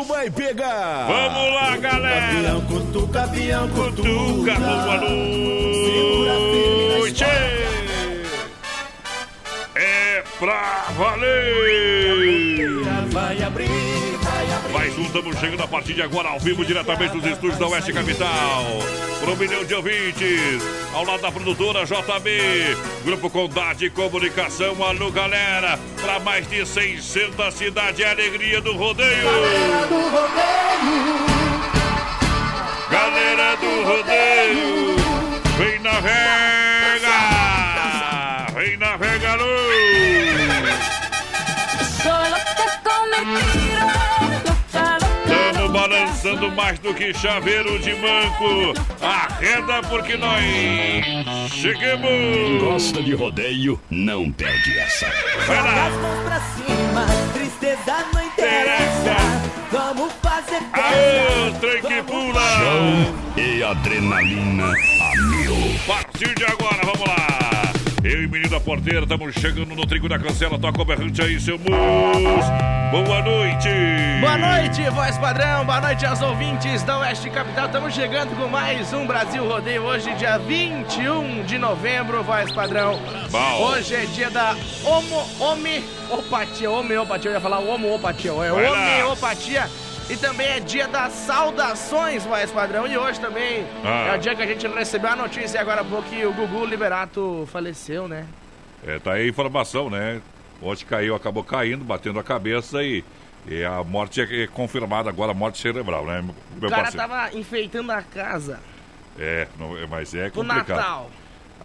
Bicho vai pegar! Vamos lá, galera! Capião, cutuca, capião, Cutuca, boa noite! É pra valer! Estamos chegando a partir de agora ao vivo, diretamente dos estúdios da Oeste Capital. Para um milhão de ouvintes, ao lado da produtora JB, Grupo Condade de Comunicação, alô galera, para mais de 600 cidades, é a alegria do rodeio. Galera do rodeio, vem na vega, vem na vega, alô. Balançando mais do que chaveiro de manco. Arreda porque nós chegamos. Gosta de rodeio? Não perde essa. Vai lá. As mãos pra cima, tristeza não Interessa. Vamos fazer Aô, trem que pula. E adrenalina a mil. A partir de agora, vamos lá. Eu e o menino da porteira, estamos chegando no trigo da cancela. Toca o berrante aí, seu mus. Boa noite. Boa noite, voz padrão. Boa noite aos ouvintes da Oeste Capital. Estamos chegando com mais um Brasil Rodeio. Hoje, dia 21 de novembro, voz padrão. Bom. Hoje é dia da homo, homeopatia. Homeopatia, eu ia falar homeopatia. É homeopatia. E também é dia das saudações, voz padrão. E hoje também Ah. é o dia que a gente recebeu a notícia agora há pouco que o Gugu Liberato faleceu, né? É, tá aí a informação, né? Ontem caiu, acabou caindo, batendo a cabeça e, e a morte é, é confirmada agora, a morte cerebral, né, O cara parceiro? tava enfeitando a casa É, não- é, mas é pro complicado. Natal.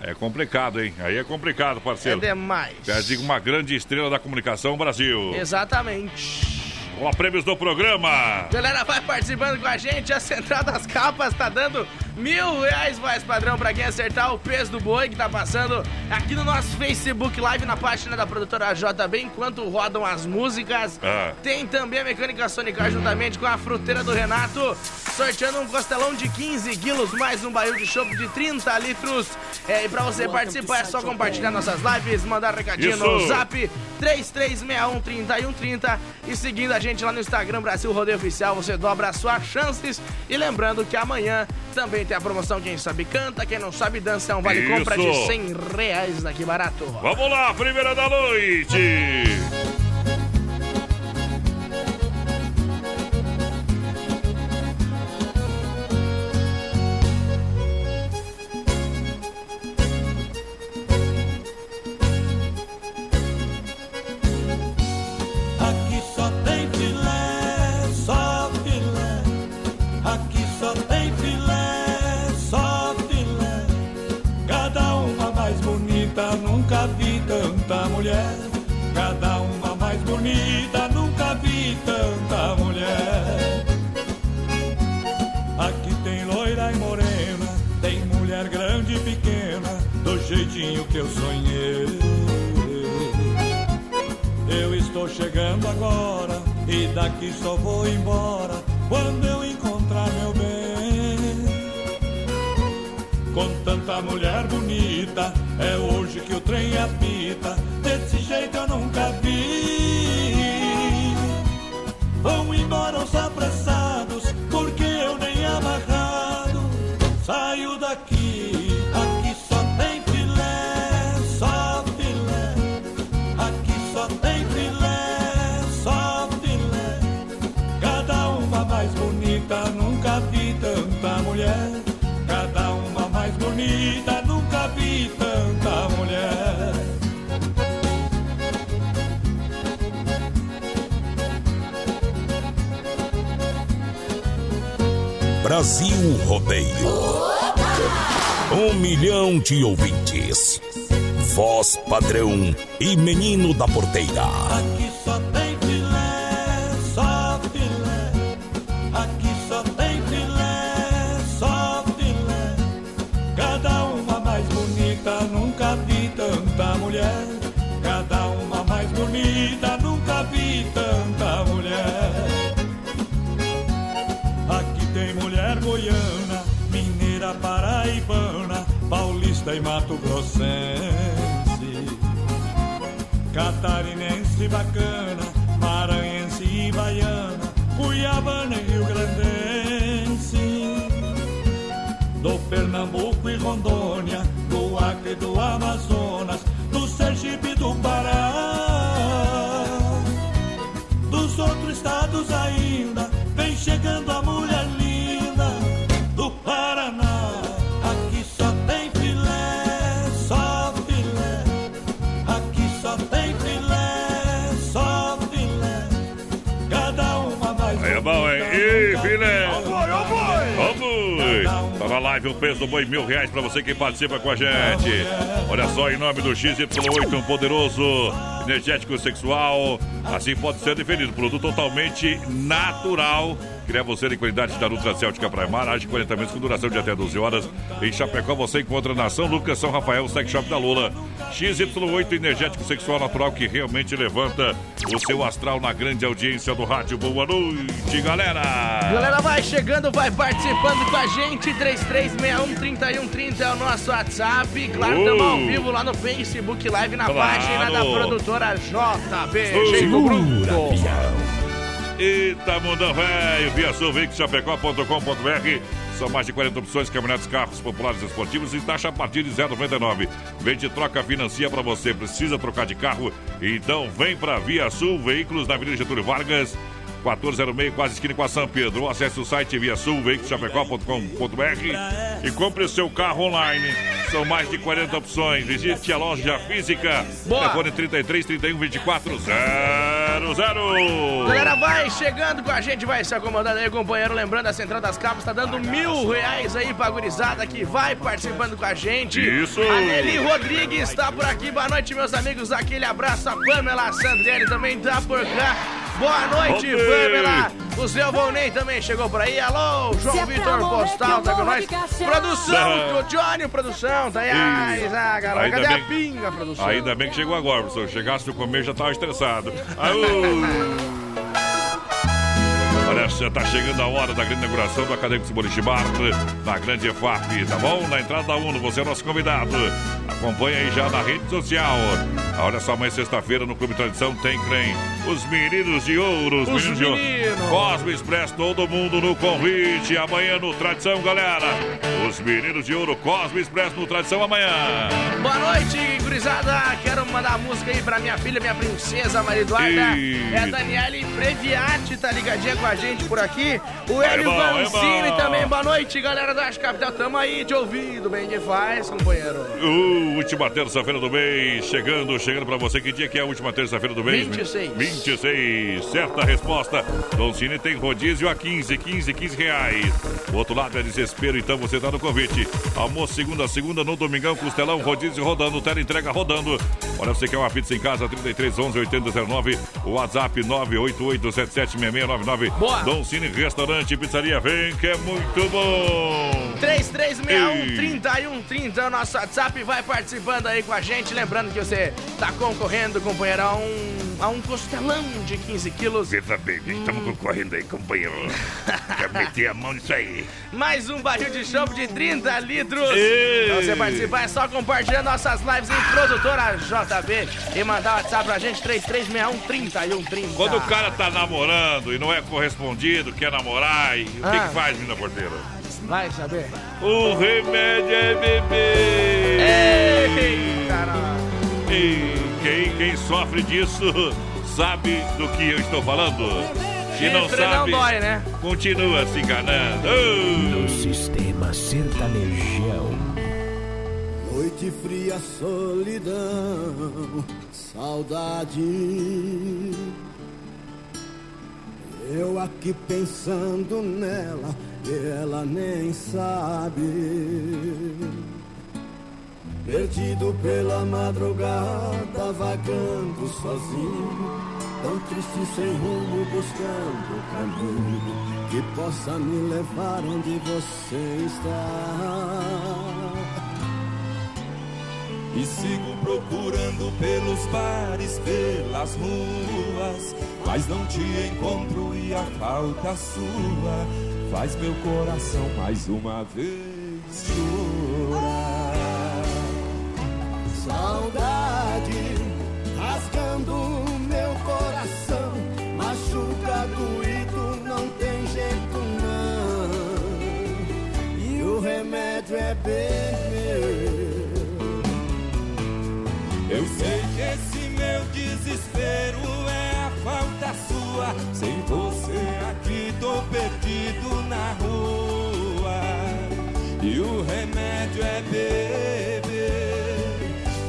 É complicado, hein? Aí é complicado, É parceiro. demais. Perde uma grande estrela da comunicação Brasil. Exatamente. Ó, prêmios do programa. Galera, vai participando com a gente. A Central das Capas tá dando mil reais, voz padrão, pra quem acertar o peso do boi que tá passando aqui no nosso Facebook Live, na página da produtora JB, enquanto rodam as músicas. Ah. Tem também a Mecânica Sonicar juntamente com a fruteira do Renato, sorteando um costelão de 15 quilos, mais um barril de chopp de 30 litros. É, e pra você participar é só compartilhar nossas lives, mandar recadinho no Isso. zap 3361-3130 e seguindo a gente lá no Instagram Brasil Rodeio Oficial, você dobra as suas chances. E lembrando que amanhã também tem a promoção Quem Sabe Canta, quem não sabe dança é um vale compra de Isso. 100 reais daqui barato. Vamos lá, primeira da noite. Milhão de ouvintes. Voz padrão e menino da porteira. Peso do boi, mil reais pra você que participa com a gente. Olha só, em nome do XY8, um poderoso energético sexual. Assim pode ser definido. Produto totalmente natural. Cria você de qualidade da Nutra Céltica Primar, age 40 minutos com duração de até 12 horas. Em Chapecó você encontra na São Lucas, São Rafael, Sex Shop da Lula. XY8 energético sexual natural que realmente levanta o seu astral na grande audiência do rádio. Boa noite, galera! Galera, vai chegando, vai participando com a gente. 3361-3130 é o nosso WhatsApp. Claro, estamos ao Uh. vivo lá no Facebook Live na Claro. página da produtora JB. Jeito bruto. Eita, mundão velho, via sulveicochapecó.com.br São mais de 40 opções, caminhonetes, carros populares e esportivos e taxa a partir de 0,99. Vende, troca, financia pra você. Precisa trocar de carro? Então vem pra Via Sul Veículos na Avenida Getúlio Vargas. 1406, quase esquina com a São Pedro. Acesse o site via sulveicochapecó.com.br e compre o seu carro online. São mais de 40 opções. Visite a loja física. Boa. Telefone 33 31 24 00. Galera, vai chegando com a gente, vai se acomodando aí, companheiro. Lembrando, a Central das Capas tá dando mil reais aí pra gurizada que vai participando com a gente. Isso. A Nelly Rodrigues tá por aqui. Boa noite, meus amigos. Aquele abraço. A Pamela Sandrelli também tá por cá. Boa noite, Oi. Pamela. O seu Volney também chegou por aí. Alô, João Vitor Postal tá com nós. Produção, o Johnny, produção, tá aí. Ah, galera, cadê a bem- pinga, produção? Ainda bem que chegou agora, professor. Chegasse no comer já tava estressado. Aú! Olha, já tá chegando a hora da grande inauguração do Acadêmico Simone Bar na Grande EFAP, tá bom? Na entrada da UNO, você é nosso convidado. Acompanha aí já na rede social. Olha só, amanhã sexta-feira no Clube Tradição tem crem. Os meninos de ouro, os, Os meninos de ouro. meninos. Cosmo Express, todo mundo no convite. Amanhã no Tradição, galera. Os meninos de ouro, Cosmo Express no Tradição amanhã. Boa noite, gurizada. Quero mandar música aí pra minha filha, minha princesa Maria Eduarda. Eita. É a Daniele Previati, tá ligadinha com a gente por aqui. O Hélio Vancini também. Boa noite, galera da Arte Capital. Tamo aí te ouvindo. Bem que faz, companheiro. Uh, última terça-feira do mês, chegando, chegando pra você. Que dia que é a última terça-feira do mês? 26. 26. Certa resposta. Don Cine tem rodízio a 15, 15, 15 reais. O outro lado é desespero, então você tá no convite. Almoço segunda a segunda, no domingão, costelão, rodízio rodando, tela entrega rodando. Olha, você quer uma pizza em casa, 33 11 8009, WhatsApp 988 776699. Boa. Cine Restaurante, Pizzaria, vem que é muito bom. 3361-3130 é o nosso WhatsApp. Vai participando aí com a gente. Lembrando que você tá concorrendo, companheiro, a um a um costelão de 15 quilos. Veja bem, estamos concorrendo aí, companheiro. Quer meter a mão nisso aí. Mais um barril de chopp de 30 litros. Ei. Pra você participar é só compartilhar nossas lives em Produtora JB e mandar o WhatsApp pra gente 3361 3130. Quando o cara tá namorando e não é correspondido, quer namorar, e o que, Ah. que faz, menina porteira? Vai saber. O remédio é beber. Ei, caralho. E quem, quem sofre disso sabe do que eu estou falando. Se não Chifre não sabe, dói, né? continua se enganando. Oh! Sistema Sertanejão. Noite fria, solidão, saudade. Eu aqui pensando nela e ela nem sabe. Perdido pela madrugada, vagando sozinho, tão triste sem rumo, buscando o caminho que possa me levar onde você está. E sigo procurando pelos bares, pelas ruas, mas não te encontro e a falta sua faz meu coração mais uma vez chorar. Saudade Sem você aqui tô perdido na rua. E o remédio é beber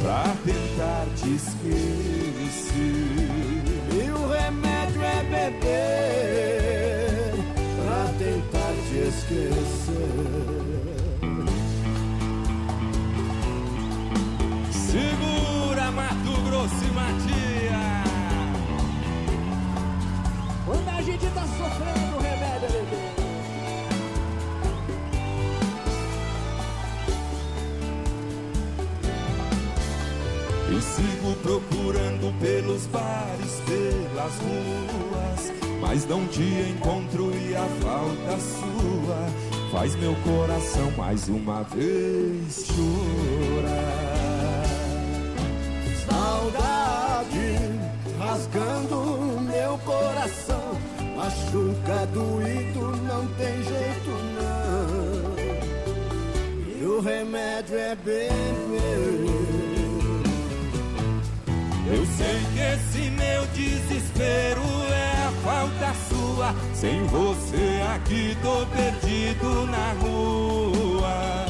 pra tentar te esquecer. E o remédio é beber pra tentar te esquecer. Segura Mato Grosso e Matias. Sofrendo, o remédio é beber. E sigo procurando pelos bares, pelas ruas, mas não te encontro e a falta sua faz meu coração mais uma vez chorar. Saudade rasgando meu coração, machuca doído, não tem jeito não. E o remédio é beber. Eu sei que esse meu desespero é a falta sua. Sem você aqui tô perdido na rua.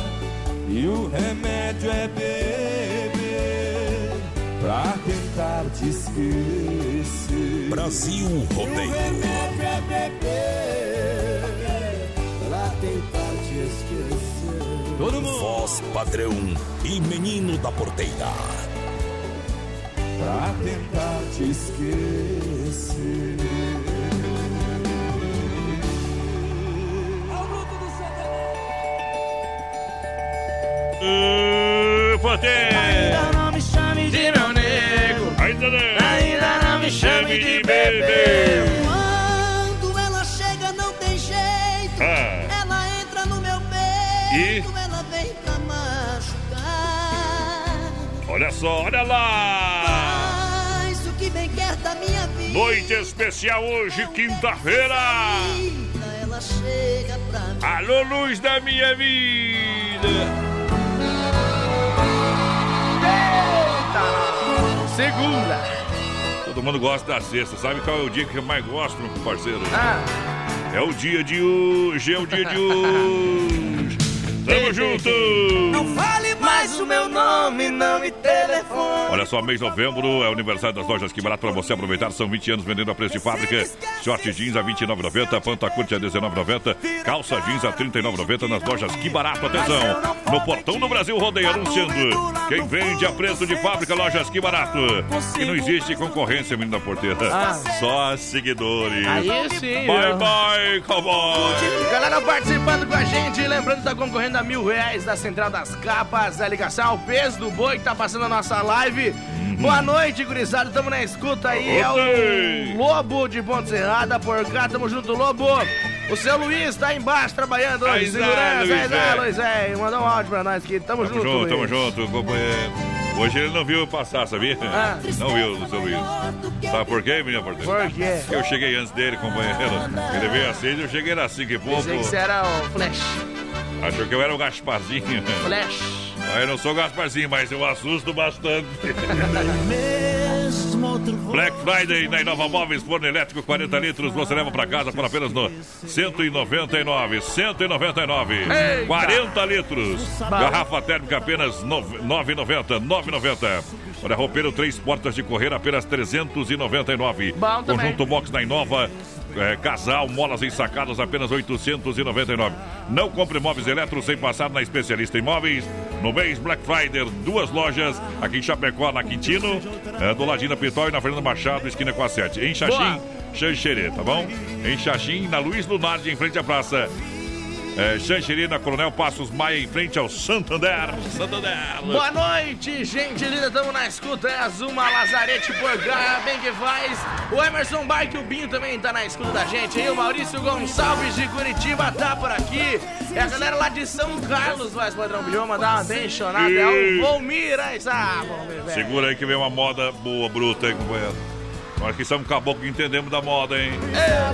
E o remédio é beber pra tentar te esquecer. Brasil o Rodeio. remédio é beber pra tentar te esquecer. Todo mundo Voz padrão e menino da porteira. pra tentar te esquecer. Uh, Olha só, olha lá! Faz o que bem quer da minha vida. Noite especial hoje, quinta-feira! Ela chega pra mim. Alô, luz da minha vida! Segunda. Todo mundo gosta da sexta. Sabe qual é o dia que eu mais gosto, meu parceiro? Ah, É o dia de hoje, é o dia de hoje. Tamo junto! Fale mas o meu nome não me telefone. Olha só, mês de novembro é o aniversário das lojas Que Barato para você aproveitar. São 20 anos vendendo a preço de fábrica. Short jeans a R$ 29,90, panta curte a R$ 19,90, calça jeans a R$ 39,90 nas lojas Que Barato. Atenção! No portão do Brasil Rodeio anunciando. Quem vende a preço de fábrica, lojas Que Barato. Que não existe concorrência, menino da porteira. Ah. Só seguidores. Aí sim. Bye, bye, cowboy! Galera participando com a gente, lembrando que tá concorrendo a mil reais da Central das Capas, a ligação ao peso do boi que tá passando a nossa live. Boa noite, gurizada. Tamo na escuta aí. É Oi. o Lobo de Ponte Serrada. Por cá, tamo junto, Lobo. O seu Luiz tá embaixo trabalhando hoje. Aí, Zé, Segurança. Luiz, Aí, é. Luiz, é. Mandou um áudio pra nós aqui. Tamo, Tamo junto, junto, tamo junto, companheiro. Hoje ele não viu passar, sabia? Ah. Não viu, o seu Luiz. Sabe por quê, menina porteira? Por quê? Eu cheguei antes dele, companheiro. Ele veio às seis, eu cheguei às cinco e pouco. Pensei que você era o Flash. Achou que eu era o Gasparzinho. Flash. Mas eu não sou Gasparzinho, mas eu assusto bastante. Black Friday na Inova Móveis, forno elétrico 40 litros, você leva pra casa por apenas no 199, 199, Eita! 40 litros, garrafa térmica apenas 9,90, 9,90. Olha, roupeiro três portas de correr apenas 399. Bom. Conjunto box na Inova é, casal, molas ensacadas, apenas 899. Não compre móveis eletros sem passar na especialista em móveis. No mês Black Friday, duas lojas aqui em Chapecó, na Quintino, é, do ladinho da Pitol e na Fernando Machado, esquina com a 7. Em Xaxim, Xanxerê, tá bom? Em Xaxim, na Luiz Lunardi, em frente à praça. É, Xanxerê, na Coronel Passos Maia, em frente ao Santander. Santander. Boa noite, gente linda, tamo na escuta, é a Zuma Lazarete por cá, bem que faz. O Emerson Bike, o Binho também tá na escuta da gente aí, o Maurício Gonçalves de Curitiba tá por aqui. É a galera lá de São Carlos, vai, padrão Bilhão, mandar uma abençonada, é o Volmir, aí, ah, Volmir, velho. Segura aí que vem uma moda boa, bruta aí, companheiro. Nós que somos caboclo que entendemos da moda, hein? É.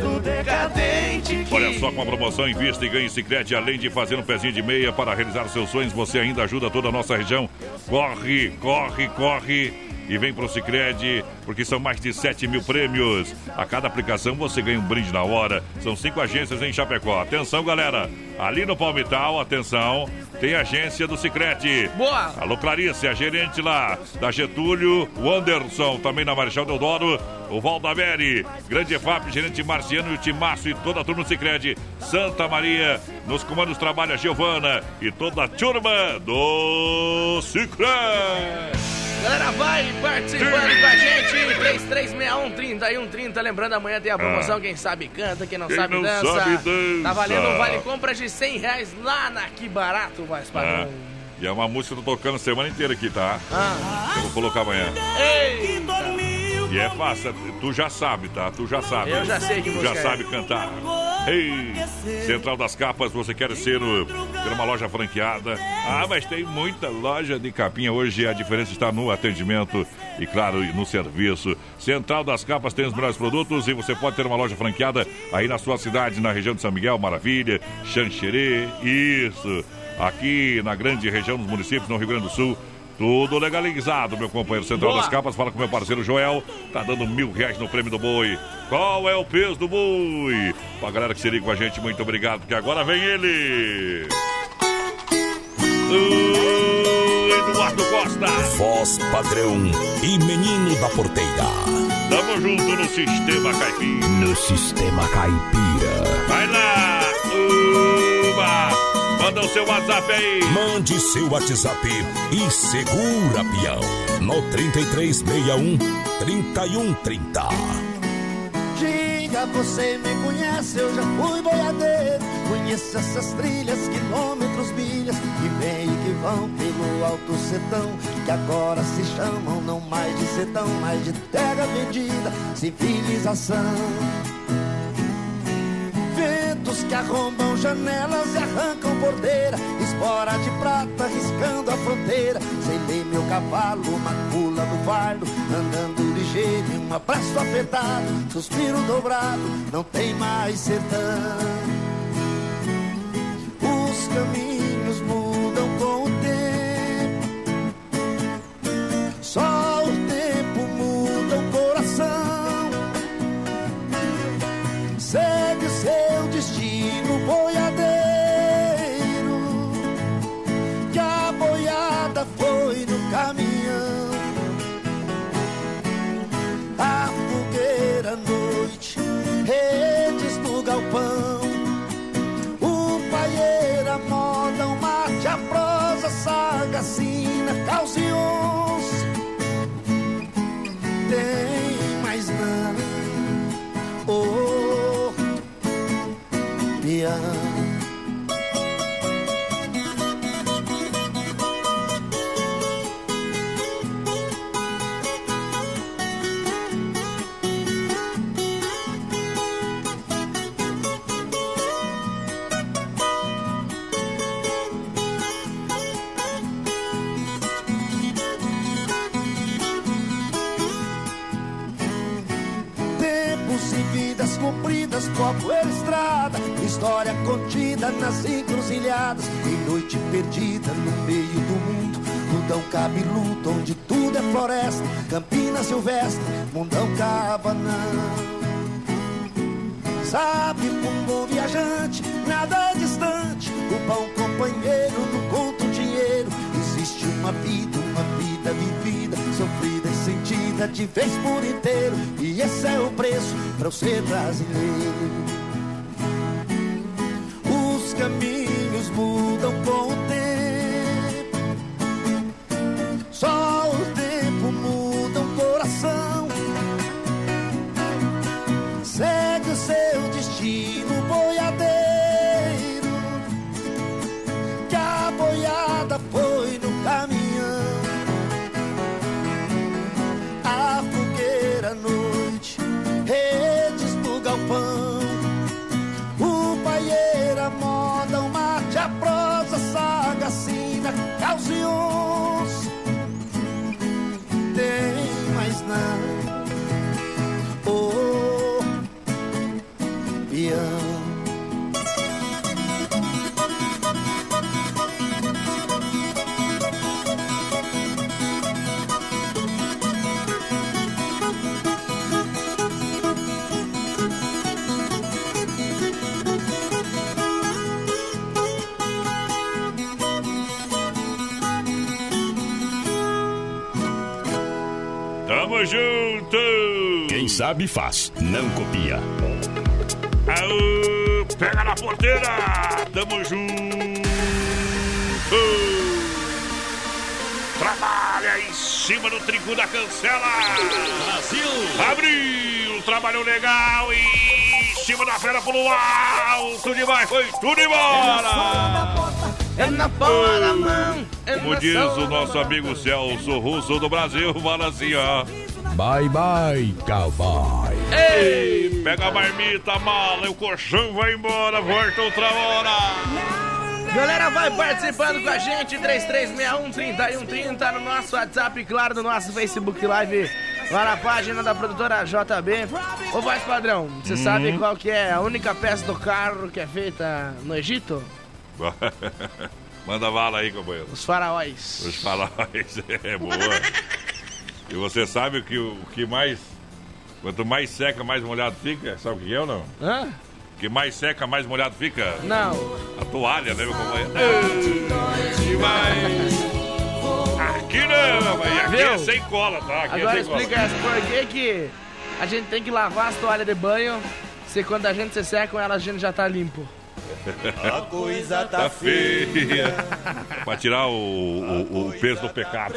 Olha só, com a promoção Invista e Ganhe Cicrete, além de fazer um pezinho de meia para realizar seus sonhos, você ainda ajuda toda a nossa região. Corre, corre, corre e vem pro Cicred, porque são mais de 7 mil prêmios. A cada aplicação você ganha um brinde na hora. São cinco agências em Chapecó. Atenção, galera. Ali no Palmital, atenção, tem agência do Cicred. Boa! Alô, Clarice, a gerente lá da Getúlio, o Anderson, também na Marechal Deodoro, o Valdamere, Grande EFAP, gerente Marciano e o Timaço e toda a turma do Cicred. Santa Maria, nos comandos trabalha Giovana e toda a turma do Cicred. Galera, vai participando com a gente. 3361-3130. Lembrando, amanhã tem a promoção. Quem sabe canta, quem não, Ah. Quem sabe, não dança. sabe, dança. Tá valendo um vale compras de 100 reais lá na Que Barato, vai, Ah, padrão. e é uma música que eu tô tocando a semana inteira aqui, tá? Ah. Eu vou colocar amanhã. Eita! E é fácil, tu já sabe, tá? Tu já sabe. Eu já sei que Tu já é. sabe cantar. Ei, Central das Capas, você quer ser o, ter uma loja franqueada? Ah, mas tem muita loja de capinha. Hoje a diferença está no atendimento e, claro, no serviço. Central das Capas tem os melhores produtos e você pode ter uma loja franqueada aí na sua cidade, na região de São Miguel, Maravilha, Xanxerê, isso. Aqui na grande região dos municípios, no Rio Grande do Sul. Tudo legalizado, meu companheiro. Central Boa. das Capas, fala com meu parceiro Joel. Tá dando mil reais no prêmio do boi. Qual é o peso do boi? Pra galera que se liga com a gente, muito obrigado, porque agora vem ele. O Eduardo Costa. Voz padrão e menino da porteira. Tamo junto no Sistema Caipira. No Sistema Caipira. Vai lá. Manda o seu WhatsApp aí. Mande seu WhatsApp e segura, peão. No 3361 3130. Diga, você me conhece, eu já fui boiadeiro. Conheço essas trilhas, quilômetros, milhas, que vêm e que vão pelo alto sertão. Que agora se chamam não mais de sertão, mas de terra vendida, civilização. Ventos que arrombam janelas e arrancam bordeira Espora de prata riscando a fronteira. Sei ler meu cavalo, uma pula do fardo Andando ligeiro e um abraço apertado Suspiro dobrado, não tem mais sertão. Os caminhos Tempos e vidas compridas, copo e estrada história contida nas encruzilhadas, em noite perdida no meio do mundo. Mundão cabeludo, onde tudo é floresta, campina silvestre, mundão cabanão. Sabe, um bom viajante, nada distante, o bom companheiro não conta o dinheiro. Existe uma vida, uma vida vivida, sofrida e sentida de vez por inteiro, e esse é o preço para eu ser brasileiro. Os caminhos mudam com o tempo. Só o tempo muda um coração. Sabe faz, não copia. Aô, pega na porteira! Tamo junto! Trabalha em cima do trinco da cancela! Brasil! Abriu! Trabalhou legal e em cima da fera pelo alto demais! Foi tudo embora! É na palma da mão. É Como diz o nosso amigo Celso Russo do Brasil, fala assim, ó. Bye bye, cowboy. Ei, pega a marmita, a mala, e o colchão vai embora, volta outra hora. Galera, vai participando com a gente, 3361-3130 no nosso WhatsApp, claro, no nosso Facebook Live, lá na página da produtora JB. Ô, voz padrão, você sabe qual que é a única peça do carro que é feita no Egito? Manda bala aí, companheiro. Os faraós. Os faróis, é boa. E você sabe que, o que mais. Quanto mais seca, mais molhado fica? Sabe o que é ou não? Hã? Que mais seca, mais molhado fica? Não. A toalha, né, meu companheiro? Ei, demais. Aqui não, aqui é Viu? sem cola, tá? Aqui Agora é sem explica por que que a gente tem que lavar as toalhas de banho se quando a gente se seca elas a gente já tá limpo? A coisa Tá feia. pra tirar o, o, o peso do pecado.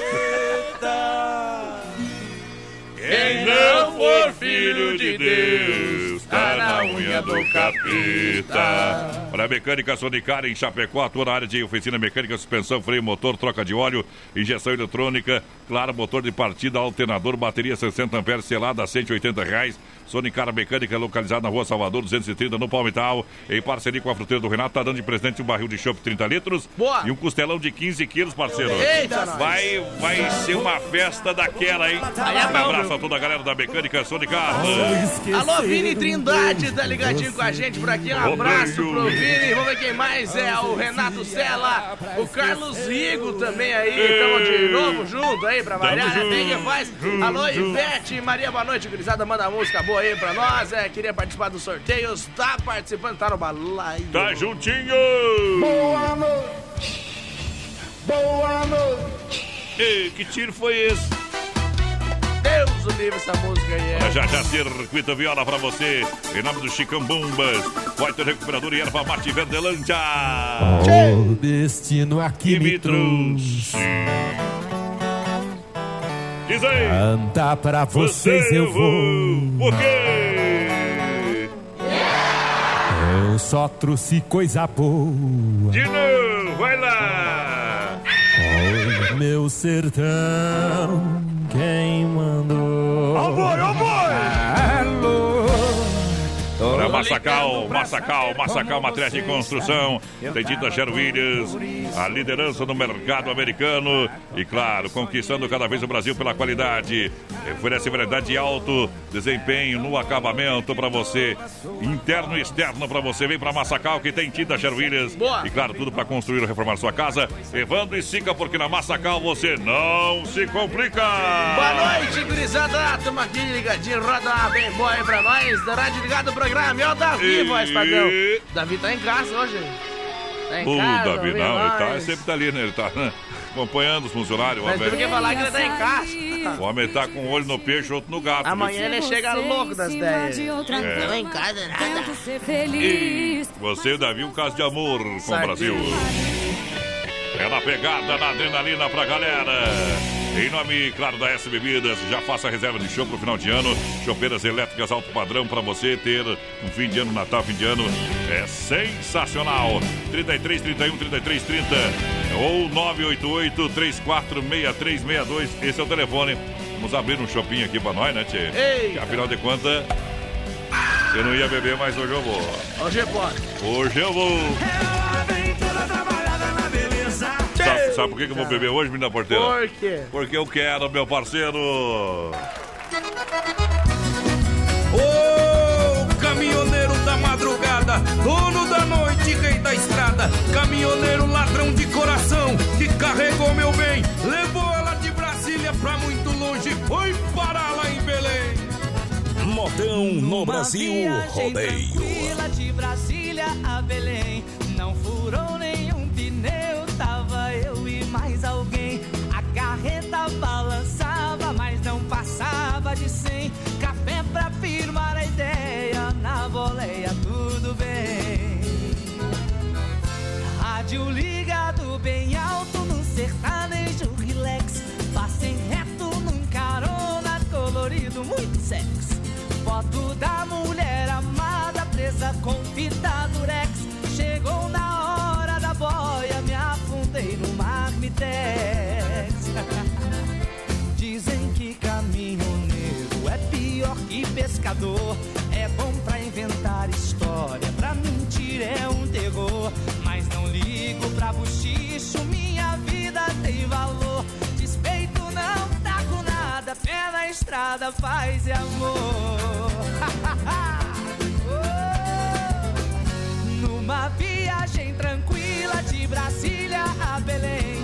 Quem não for filho de Deus, tá na unha do capeta. Para a mecânica Sonicar em Chapecó, atua na área de oficina mecânica, suspensão, freio, motor, troca de óleo, injeção eletrônica, claro, motor de partida, alternador, bateria 60 amperes, selada a 180 reais. Sonicar Mecânica, localizada na rua Salvador, 230, no Palmital, em parceria com a fruteira do Renato, tá dando de presente um barril de chopp 30 litros Boa. e um costelão de 15 quilos, parceiro. Eita. Vai, vai ser uma festa daquela, hein? Aí é Um bom, abraço viu? a toda a galera da Mecânica Sonicar. Alô, Vini Trindade, tá ligadinho com a gente por aqui. Um abraço pro Vini. Vamos ver quem mais é. O Renato Sela, o Carlos Rigo também aí. Tamo de novo junto aí pra variar, né? Tem que faz. Alô, Ivete, Maria, boa noite, gurizada. Manda música boa aí pra nós. É, queria participar dos sorteios. Tá participando, tá no balaio. Tá juntinho! Boa noite. Boa noite. Ei, que tiro foi esse? Deus o livre essa música aí. É. Já já circuito viola pra você. Em nome do Chicão Bombas. White Recuperador e Erva Mate Verdelândia. O destino aqui me me trouxe. trouxe. Diz aí. Cantar pra vocês eu vou. Por quê? Eu só trouxe coisa boa. De novo, vai lá. O meu sertão, quem mandou? Ó boi, Massacal, Massacal, Massacal, materiais de construção. Tem tinta Sher Williams, a liderança no mercado americano. E claro, conquistando cada vez o Brasil pela qualidade. Oferece variedade de alto desempenho no acabamento para você. Interno e externo para você. Vem para Massacal que tem tinta Sher Williams. Boa. E claro, tudo para construir ou reformar sua casa. Evandro e Sica, porque na Massacal você não se complica. Boa noite, gurizada. Tamo aqui ligadinho, roda uma bem boa aí pra nós. Da rádio ligado o programa. E o Davi, E- voz padrão. Davi tá em casa hoje. Tá em O casa. Davi, não, ele tá, sempre tá ali, né? Ele tá né, acompanhando os funcionários. O Mas por que homem, falar que ele tá em casa? o homem tá com um olho no peixe, outro no gato. Amanhã ele chega louco das ideias. É. Não em casa nada. E você e o Davi, um caso de amor com o. Brasil. É na pegada, na adrenalina pra galera. Em nome, claro, da S Bebidas, já faça a reserva de show pro final de ano. Chopeiras elétricas alto padrão para você ter um fim de ano, Natal, fim de ano. É sensacional. 33 31 33 30 ou 988 346362. Esse é o telefone. Vamos abrir um shopping aqui pra nós, né, Tchê? Que, Afinal de contas, eu não ia beber, mas hoje eu vou. Hoje é pode. Hoje eu vou. Sabe, por que que eu vou beber hoje, menina porteira? Por quê? Porque eu quero, meu parceiro. Ô, caminhoneiro da madrugada, dono da noite, rei da estrada, caminhoneiro ladrão de coração, que carregou meu bem, levou ela de Brasília pra muito longe, foi parar lá em Belém. Modão no Brasil Rodeio. tranquila de Brasília a Belém. Não furou nenhum pneu, mais alguém. A carreta balançava, mas não passava de 100. Café pra firmar a ideia, na boleia tudo bem. Rádio ligado bem alto no sertanejo relax. Passem reto num carona colorido, muito sexy. Foto da mulher amada presa com fita durex. Chegou na marmitex. Dizem que caminhoneiro é pior que pescador. É bom pra inventar história, pra mentir é um terror. Mas não ligo pra buchicho, minha vida tem valor. Despeito não com nada, pé na estrada, paz e amor. Oh! Numa viagem tranquila de Brasília a Belém.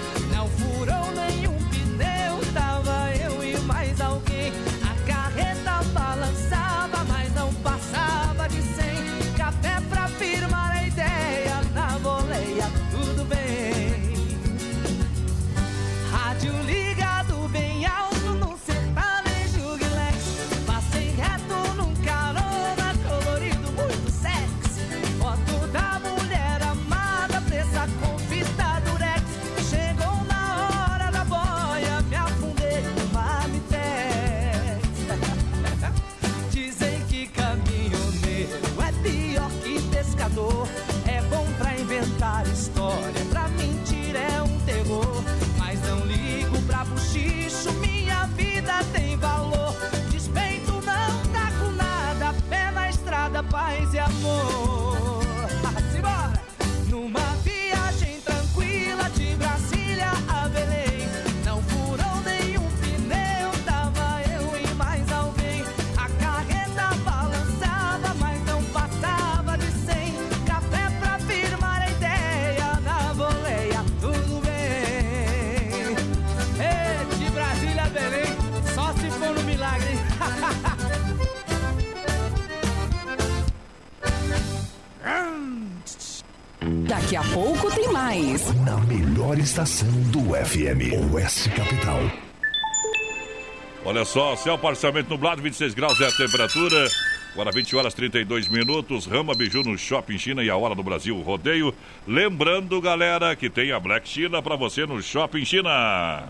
Estação do FM, Oeste Capital. Olha só, céu parcialmente nublado, 26 graus é a temperatura. Agora 20 horas 32 minutos. Rama Biju no Shopping China e a hora do Brasil Rodeio. Lembrando, galera, que tem a Black China para você no Shopping China.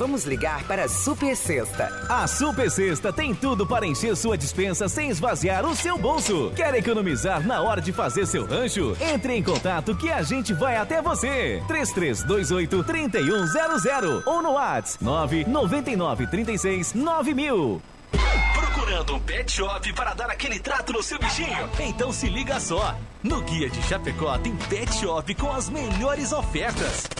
Vamos ligar para a Super Sexta. A Super Sexta tem tudo para encher sua dispensa sem esvaziar o seu bolso. Quer economizar na hora de fazer seu rancho? Entre em contato que a gente vai até você. 3328 3100 ou no WhatsApp 999 36 9000. Procurando um pet shop para dar aquele trato no seu bichinho? Então se liga só. No Guia de Chapecó tem pet shop com as melhores ofertas.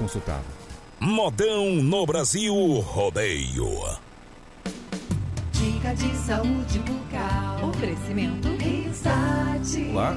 consultado. Modão no Brasil Rodeio. Dica de saúde bucal. Oferecimento Risate. Olá,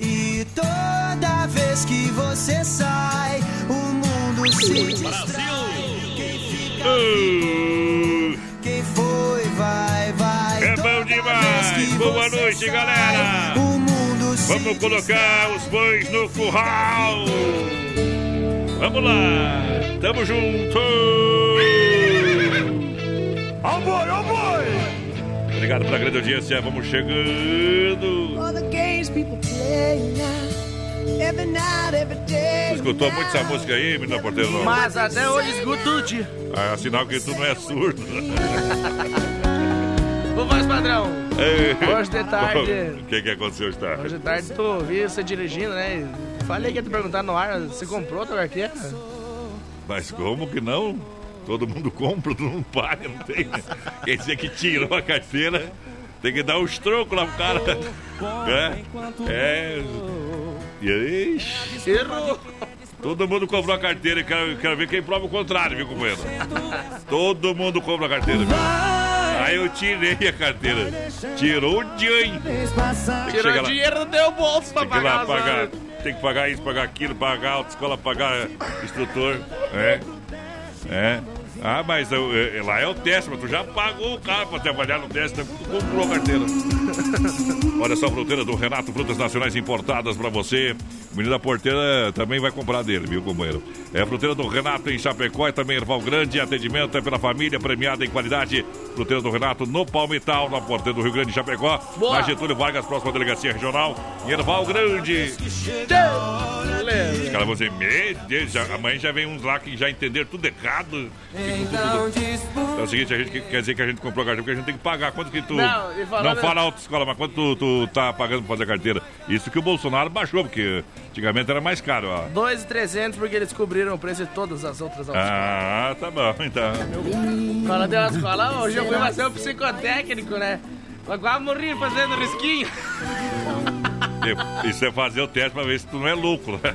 E toda vez que você sai, o mundo se distrai. Quem fica vivo, quem foi, vai, vai. É bom demais! Boa noite, galera! O mundo se Vamos colocar os bois no curral! Vamos lá! Tamo junto! Ó boi! Obrigado pela grande audiência, vamos chegando! All the games people play now. Every night, every day. Tu escutou muito essa música aí, menina porteira? não? Mas até hoje escuto todo dia. É sinal que tu não é surdo. Ô, voz padrão. Ei. Hoje de tarde. O que que aconteceu hoje de tarde? Hoje de tarde tu vi você dirigindo, né? Falei que ia te perguntar no ar, você comprou a tua carteira? Mas como que não? Todo mundo compra, todo mundo paga, não tem. Quer dizer que tirou a carteira, tem que dar uns trocos lá pro cara. É. É. E aí? Errou. Todo mundo comprou a carteira, quero, quero ver quem prova o contrário, viu, companheiro? Todo mundo compra a carteira, viu? Aí eu tirei a carteira. Tirou o dinheiro. Tirou o dinheiro do teu bolso pra pagar pagar. Tem que pagar isso, pagar aquilo, pagar autoescola, pagar instrutor. É. É. Ah, mas eu- eh, lá é o teste, mas tu já pagou o carro pra trabalhar no teste, tu comprou a carteira. Olha só a fruteira do Renato, frutas nacionais importadas pra você. O menino da porteira também vai comprar dele, viu, companheiro? É a fruteira do Renato em Chapecó e também Erval Grande. Atendimento é pela família, premiada em qualidade. Fruteira do Renato no Palmital, na porteira do Rio Grande, Chapecó. Boa. Na Getúlio Vargas, próxima delegacia regional, em Erval Grande. Os caras vão dizer, meu Deus, já, amanhã já vem uns lá que já entenderam tudo errado. Então É o seguinte, a gente que- quer dizer que a gente comprou a carteira, porque a gente tem que pagar. Quanto que tu. Não, não fala autoescola, mas quanto tu, tu tá pagando pra fazer a carteira? Isso que o Bolsonaro baixou, porque antigamente era mais caro, ó. 2,300 porque eles cobriram o preço de todas as outras autoescolas. Ah, tá bom, então. Fala de uma escola, hoje eu fui fazer um psicotécnico, né? Mas quase morri fazendo risquinho. Isso é fazer o teste pra ver se tu não é louco, né?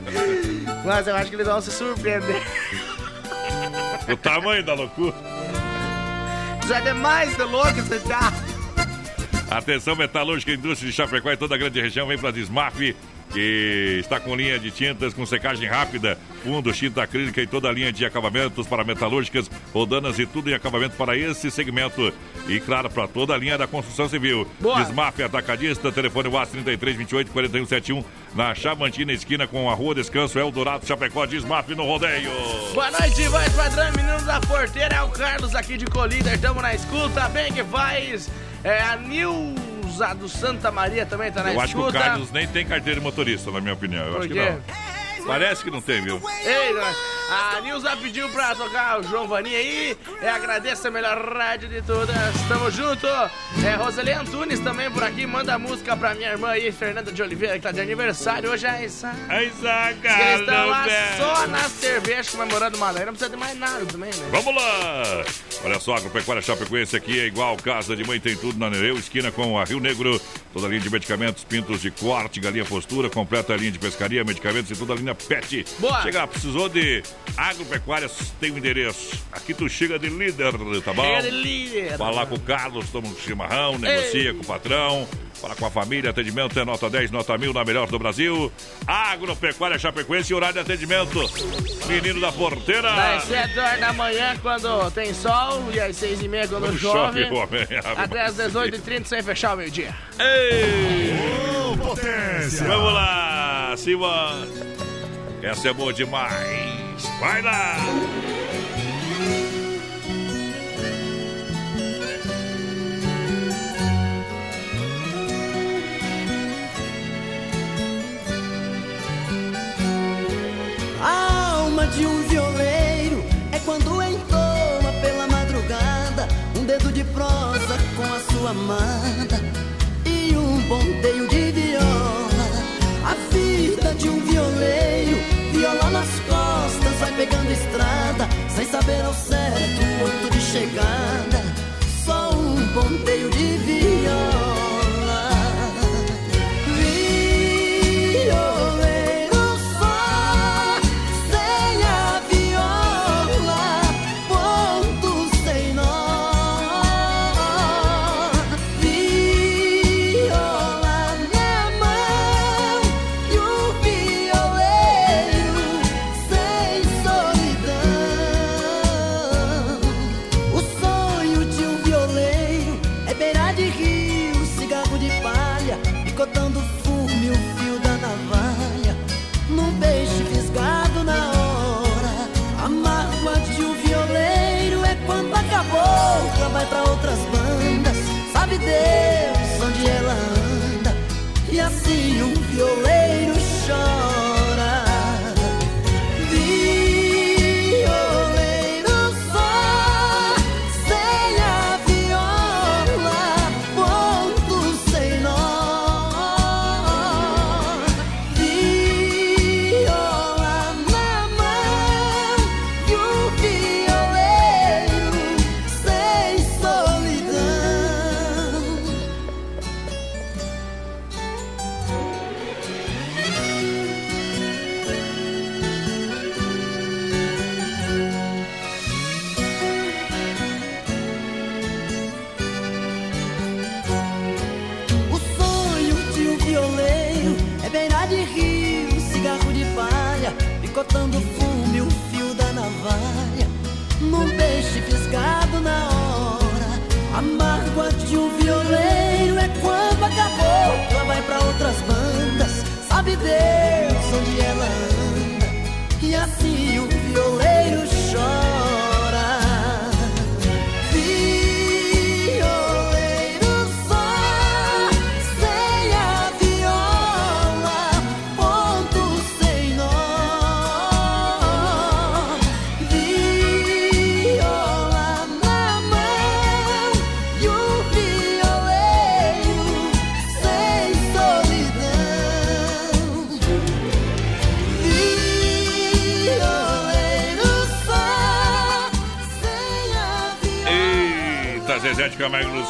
Mas eu acho que eles vão se surpreender. O tamanho da loucura. Já é demais de louco você tá. Atenção, metalúrgica, indústria de Chapecó e toda a grande região vem para Desmaf, que está com linha de tintas com secagem rápida, fundo, tinta acrílica e toda a linha de acabamentos para metalúrgicas, rodanas e tudo em acabamento para esse segmento. E claro, para toda a linha da construção civil. Boa. Desmaf Atacadista, telefone WhatsApp 33 28 41 71, na Chavantina, esquina com a Rua Descanso, Eldorado, Chapecó, Desmaf no rodeio. Boa noite, voz padrão, meninos da porteira. É o Carlos aqui de Colíder, tamo na escuta. Bem que faz. É a Nilza do Santa Maria também tá na Eu acho que o escuta. Carlos nem tem carteira de motorista, na minha opinião. Eu Por acho que quê? não. Parece que não tem, viu? Ei, nós- a Nilza pediu pra tocar o João Vaninha aí. É, agradeço a melhor rádio de todas. Tamo junto. É, Roseli Antunes também por aqui. Manda música pra minha irmã aí, Fernanda de Oliveira, que tá de aniversário hoje. É essa. É Isaac, Eles estão lá só na cerveja comemorando uma lei. Não precisa de mais nada também, né? Vamos lá! Olha só, a Agropecuária Chapecoense aqui é igual Casa de Mãe, tem tudo na Nereu, esquina com a Rio Negro. Toda a linha de medicamentos, pintos de corte, galinha postura, completa a linha de pescaria, medicamentos e toda a linha pet. Boa! Chega, precisou de agropecuárias, tem o endereço. Aqui tu chega de líder, tá bom? Chega de líder. Fala com o Carlos, toma um chimarrão, negocia Ei. com o patrão. Fala com a família, atendimento é nota 10, nota 1000, na melhor do Brasil. Agropecuária Chapecoense, horário de atendimento. Menino da porteira. Das 7 horas da manhã quando tem sol e às 6 e meia quando, chove. chove, homem. Até às 18h30 sem fechar o meio-dia. Ei! potência! Vamos lá, Simão. Essa é boa demais. Vai lá! A alma de um violeiro é quando entoma pela madrugada um dedo de prosa com a sua amada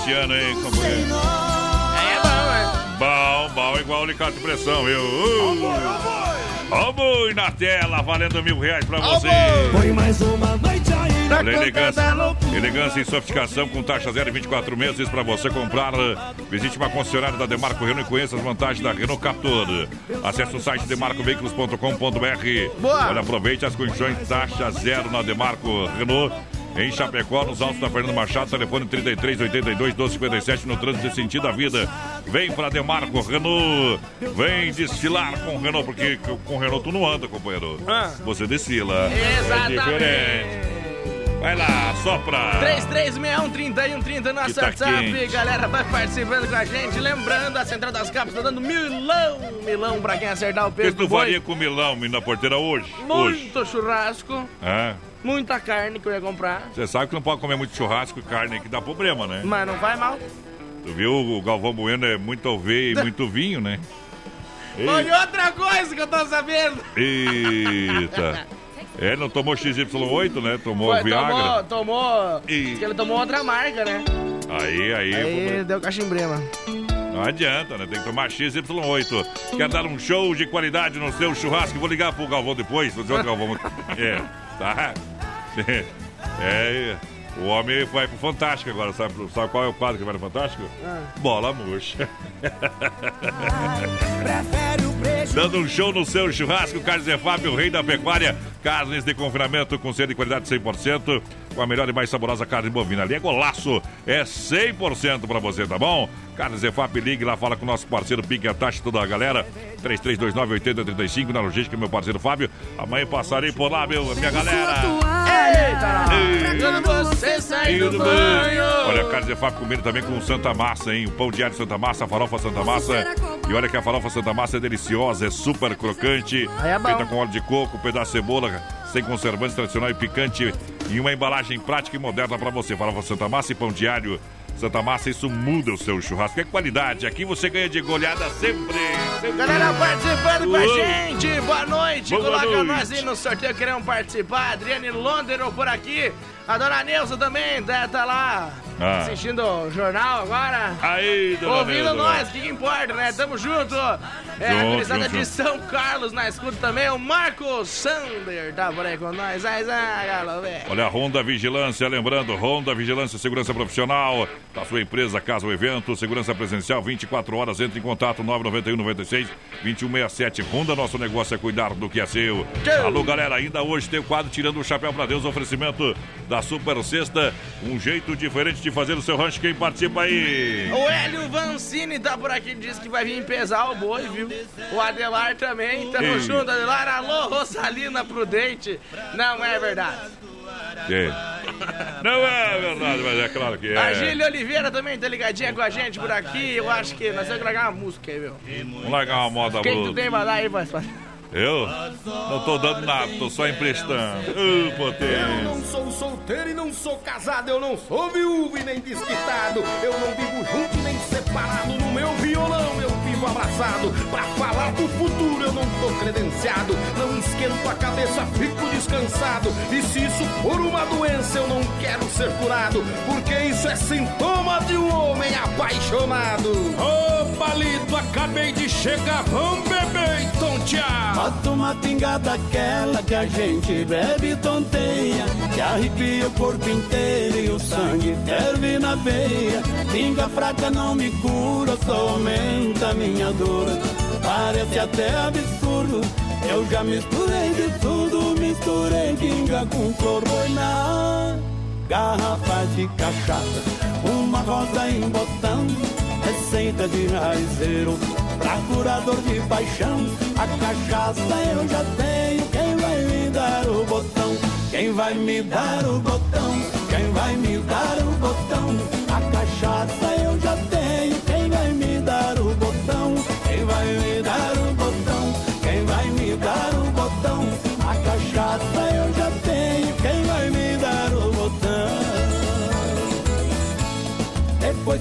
de Camargo e Luciano, hein, companheiro? É bom, é. Bom, bom, igual o alicate de pressão, viu? Ó boi na tela, valendo mil reais pra você. Põe mais uma noite aí na elegância, elegância e sofisticação com taxa zero e 24 meses para você comprar. Visite uma concessionária da Demarco Renault e conheça as vantagens da Renault Captur. Acesse o site demarcoveículos.com.br. Olha, aproveite as condições taxa zero na Demarco Renault. Em Chapecó, nos altos da Fernando Machado, telefone 33 82 1257 no trânsito de sentido da vida. Vem pra Demarco Renault. Vem desfilar com Renault, porque com Renault tu não anda, companheiro. Ah. Você desfila. É Exatamente. diferente. Vai lá, sopra. 3361-3130 nosso tá WhatsApp. quente. Galera, vai participando com a gente. Lembrando, a Central das Capas tá dando milão, milão pra quem acertar o O que peso tu faria com milão na porteira hoje? Hoje. Muito churrasco, É. muita carne que eu ia comprar. Você sabe que não pode comer muito churrasco e carne que dá problema, né? Mas não vai mal. Tu viu, o Galvão Bueno é muito oveia e muito vinho, né? Olha outra coisa que eu tô sabendo. Eita. É, não tomou XY8, né? Tomou Foi, Viagra. tomou, tomou. Diz que ele tomou outra marca, né? Aí, aí. Aí deu cachimbrema. Não adianta, né? Tem que tomar XY8. Quer dar um show de qualidade no seu churrasco? Vou ligar pro Galvão depois. Vou dizer o Galvão. É, tá? É. O homem vai pro Fantástico agora. Sabe, sabe qual é o quadro que vai no Fantástico? Ah. Bola murcha. Dando um show no seu churrasco, Carnes e Fábio, o rei da pecuária. Carnes de confinamento com selo de qualidade 100%. Com a melhor e mais saborosa carne bovina. Ali é golaço. É 100% pra você, tá bom? Carnes EFAP, ligue lá, fala com o nosso parceiro Pique a taxa, toda a galera. 3329-8035 na logística, meu parceiro Fábio. Amanhã passarei por lá, meu, minha galera. Eita! Quando você sair do banho. Olha, Carnes EFAP comendo também com Santa Massa, hein? O pão diário Santa Massa, a farofa Santa Massa. E olha que a farofa Santa Massa é deliciosa, é super crocante. É. Feita com óleo de coco, pedaço de cebola, sem conservantes, tradicional e picante. E uma embalagem prática e moderna pra você. Farofa Santa Massa e pão diário. Santa Massa, isso muda o seu churrasco. É qualidade. Aqui você ganha de goleada sempre. sempre. Galera participando com a gente, boa noite. Boa Coloca noite. nós aí no sorteio, queremos participar. Adriane Londero por aqui. A dona Neuza também tá, tá lá Ah. assistindo o jornal agora. Aí, dona Ouvindo Neuza. nós, o que, que importa, né? Tamo junto. É, a gurizada de. São Carlos na escuta também. O Marco Sander tá por aí com nós. Galera, velho. Olha, Honda Vigilância, lembrando, Honda Vigilância, segurança profissional da sua empresa, casa ou evento, segurança presencial, 24 horas, entre em contato, 991 96 2167. Honda, nosso negócio é cuidar do que é seu. Alô, galera, ainda hoje tem o quadro Tirando o Chapéu pra Deus, oferecimento da Super Sexta, um jeito diferente de fazer o seu rancho, quem participa aí? O Hélio Vancini tá por aqui, diz que vai vir pesar o boi, viu? O Adelar também, tamo Ei. junto, Adelar. Alô, Rosalina Prudente. Não é verdade. É. Não é verdade, mas é claro que é. A Gília Oliveira também tá ligadinha com a gente por aqui. Eu acho que nós temos que largar uma música aí, meu. Vamos largar uma moda Quem tu tem pra dar aí, voz? Eu? Não tô dando nada, tô só emprestando. Eu não sou solteiro e não sou casado, eu não sou viúvo e nem desquitado, eu não vivo junto nem separado, no meu violão eu vivo abraçado, pra falar do futuro eu não tô credenciado, não esquento a cabeça, fico descansado, e se isso for uma doença eu não quero ser curado, porque isso é sintoma de um homem apaixonado. Ô palito, acabei de chegar, vamos beber e tontear. Bota uma pingada aquela que a gente bebe e tonteia. Que arrepia o corpo inteiro e o sangue ferve na veia. Pinga fraca não me cura, só aumenta a minha dor Parece até absurdo, eu já misturei de tudo misturei pinga com flor na garrafa de cachaça Uma rosa em botão Receita de raizeiro Pra curador de paixão A cachaça eu já tenho Quem vai me dar o botão? Quem vai me dar o botão? Quem vai me dar o botão?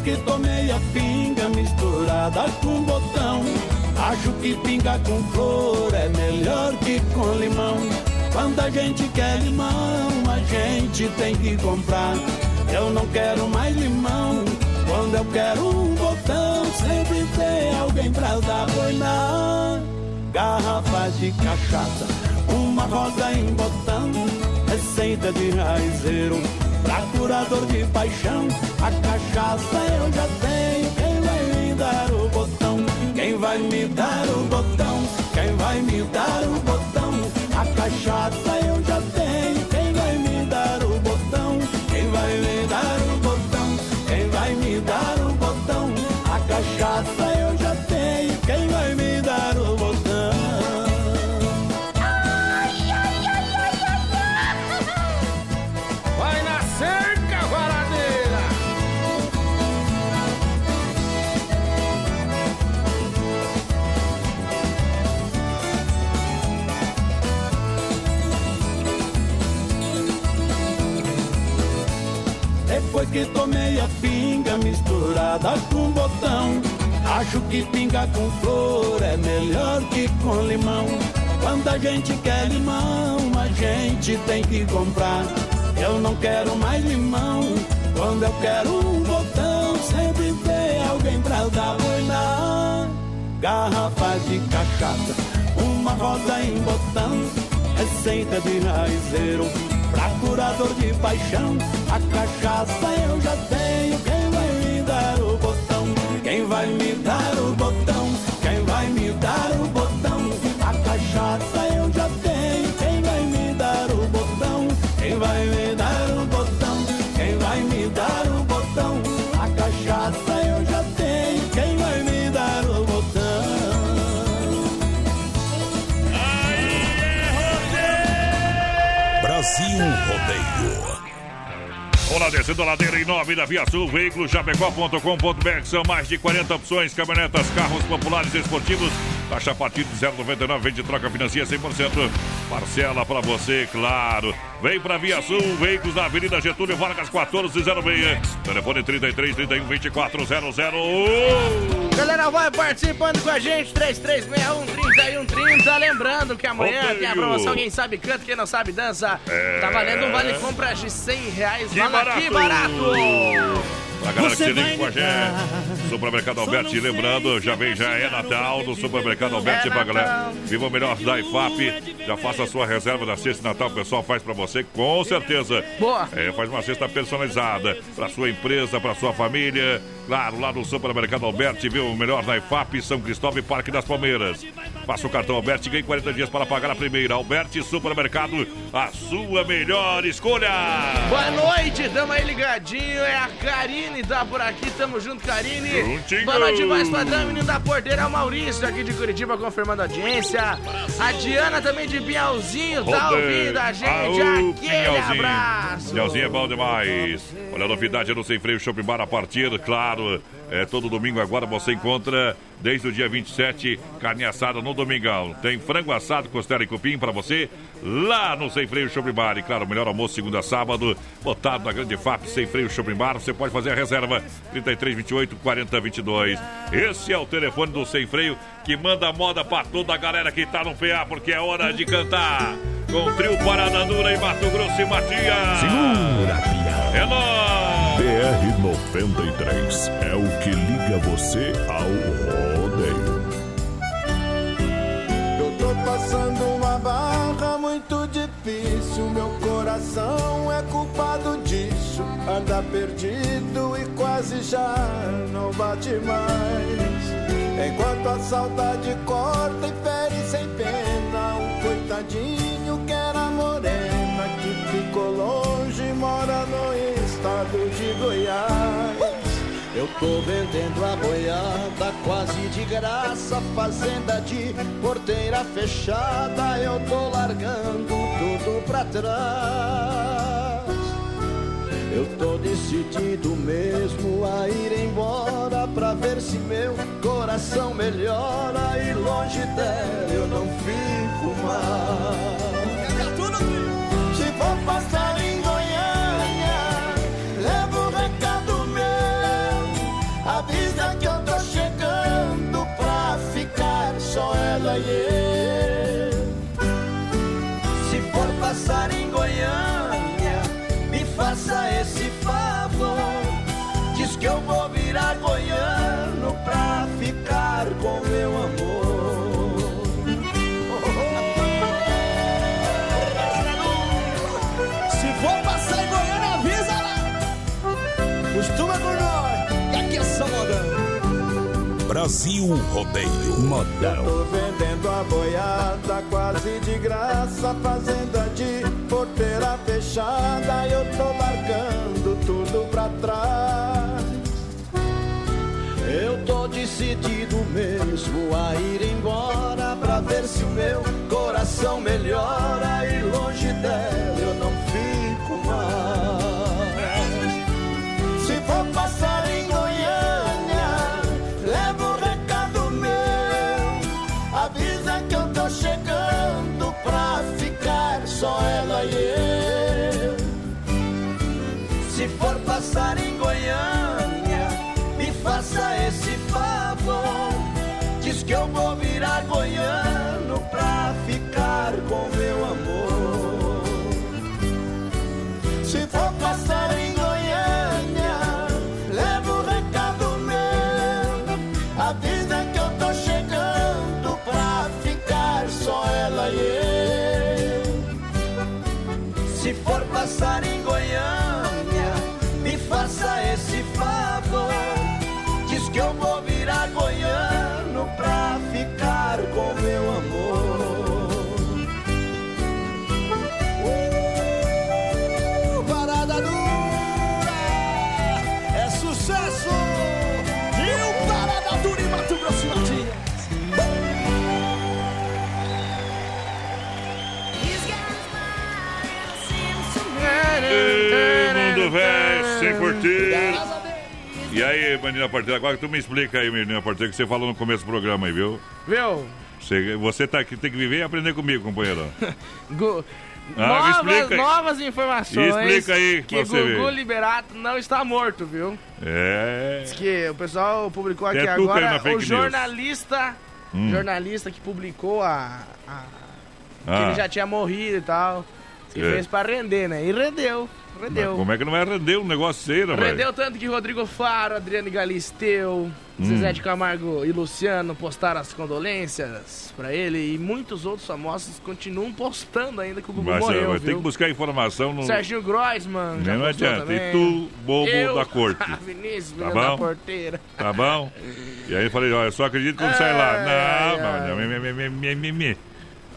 Que tomei a pinga misturada com botão. Acho que pinga com flor é melhor que com limão. Quando a gente quer limão, a gente tem que comprar. Eu não quero mais limão. Quando eu quero um botão Sempre tem alguém pra dar. Foi na garrafa de cachaça Uma rosa em botão Receita de raizeiro Pra curador de paixão, a cachaça eu já tenho. Quem vai me dar o botão? Quem vai me dar o botão? Quem vai me dar o botão? A cachaça que tomei a pinga misturada com botão. Acho que pinga com flor é melhor que com limão. Quando a gente quer limão, a gente tem que comprar. Eu não quero mais limão. Quando eu quero um botão Sempre tem alguém pra dar na garrafa de cachaça Uma rosa em botão Receita de raizeiro Pra curador de paixão, a cachaça eu já tenho. Quem vai me dar o botão? Quem vai me dar o botão? Olá, descendo a ladeira em nome da Via Sul, veículos chapecó.com.br. São mais de 40 opções, caminhonetas, carros populares esportivos. Taxa a partir de 0,99, vende troca financia 100%. Parcela para você, claro. Vem pra Via Sul, veículos da Avenida Getúlio Vargas 1406. Telefone 33 31 2400. Galera, vai participando com a gente, 3361 3130. Lembrando que amanhã Rodeio. tem a promoção Quem Sabe Canta, Quem Não Sabe Dança. É. Tá valendo um vale compras de 100 reais. Que Fala barato! que barato! Pra galera que Você se liga com a gente. Supermercado Alberti, lembrando, já vem, já é Natal no Supermercado Alberti É pra galera. Natal. Viva o melhor da IFAP. Já faça a sua reserva da cesta de Natal, o pessoal faz pra você, com certeza. Boa. É, faz uma cesta personalizada pra sua empresa, pra sua família. Claro, lá no Supermercado Alberti, viu o melhor da IFAP, São Cristóvão e Parque das Palmeiras. Faça o cartão Alberti e ganhe 40 dias para pagar a primeira. Alberti Supermercado, a sua melhor escolha. Boa noite, tamo aí ligadinho. É a Karine, tá por aqui, tamo junto, Karine. Juntinho. Boa noite, mais padrão, menino da porteira, é o Maurício aqui de Curitiba, confirmando a audiência. A Diana também de Pinhalzinho, tá ouvindo a gente. Aô, Aquele Pinhalzinho. abraço. Pinhalzinho é bom demais. Olha a novidade no Sem Freio Shopping Bar a partir, claro, é todo domingo agora você encontra desde o dia 27 carne assada no domingão. Tem frango assado, costela e cupim para você lá no Sem Freio Shopping Bar. E claro, melhor almoço segunda a sábado, botado na grande FAP Sem Freio Shopping Bar. Você pode fazer a reserva 33 28 40 22. Esse é o telefone do Sem Freio que manda moda para toda a galera que tá no PA porque é hora de cantar. Com o trio Parada Dura em Mato Grosso e Matias. Segura, É nóis! BR-93 é o que liga você ao rodeio. Eu tô passando uma barra muito difícil. Meu coração é culpado disso. Anda perdido e quase já não bate mais. Enquanto a saudade corta e fere sem pena. Um coitadinho estado de Goiás. Eu tô vendendo a boiada quase de graça, fazenda de porteira fechada. Eu tô largando tudo pra trás. Eu tô decidido mesmo a ir embora pra ver se meu coração melhora. E longe dela eu não fico mais. Virar goiano pra ficar com meu amor. Se for passar em Goiânia, avisa lá. Costuma com nós. E aqui é só modão. Brasil Rodeio. Modão. tô vendendo a boiada quase de graça, fazenda de porteira fechada, eu tô largando tudo pra trás. Eu tô decidido mesmo a ir embora pra ver se o meu coração melhora e longe dela eu não fico mais. Se for passar em Goiânia, leva um recado meu. Avisa que eu tô chegando pra ficar só ela e eu. Se for passar em Goiânia, faça esse favor. Diz que eu vou virar goiano E aí, menina porteira, agora que tu me explica aí, menina porteira, que você falou no começo do programa aí, viu? Viu? Você, você tá aqui, tem que viver e aprender comigo, companheiro. Gu- Ah, novas, novas informações. Explica aí, que você Gugu. Liberato não está morto, viu? É. Diz que o pessoal publicou aqui na agora o jornalista, Hum. jornalista que publicou a, a- que Ah. ele já tinha morrido e tal, que É. fez pra render, né? E rendeu, rendeu. Como é que não vai render um negócio aí, rapaz? Rendeu tanto que Rodrigo Faro, Adriano Galisteu, Hum. Zezé de Camargo e Luciano postaram as condolências pra ele e muitos outros famosos continuam postando ainda que o Gugu Mas morreu, viu? ter que buscar informação no. Serginho Groisman não postou adianta. também. E tu, bobo Eu, da corte. Vinícius, Tá menino da bom? porteira. Tá bom? E aí eu falei, eu só acredito quando sai lá. Não, ai. não, me, me, me, me, me, me.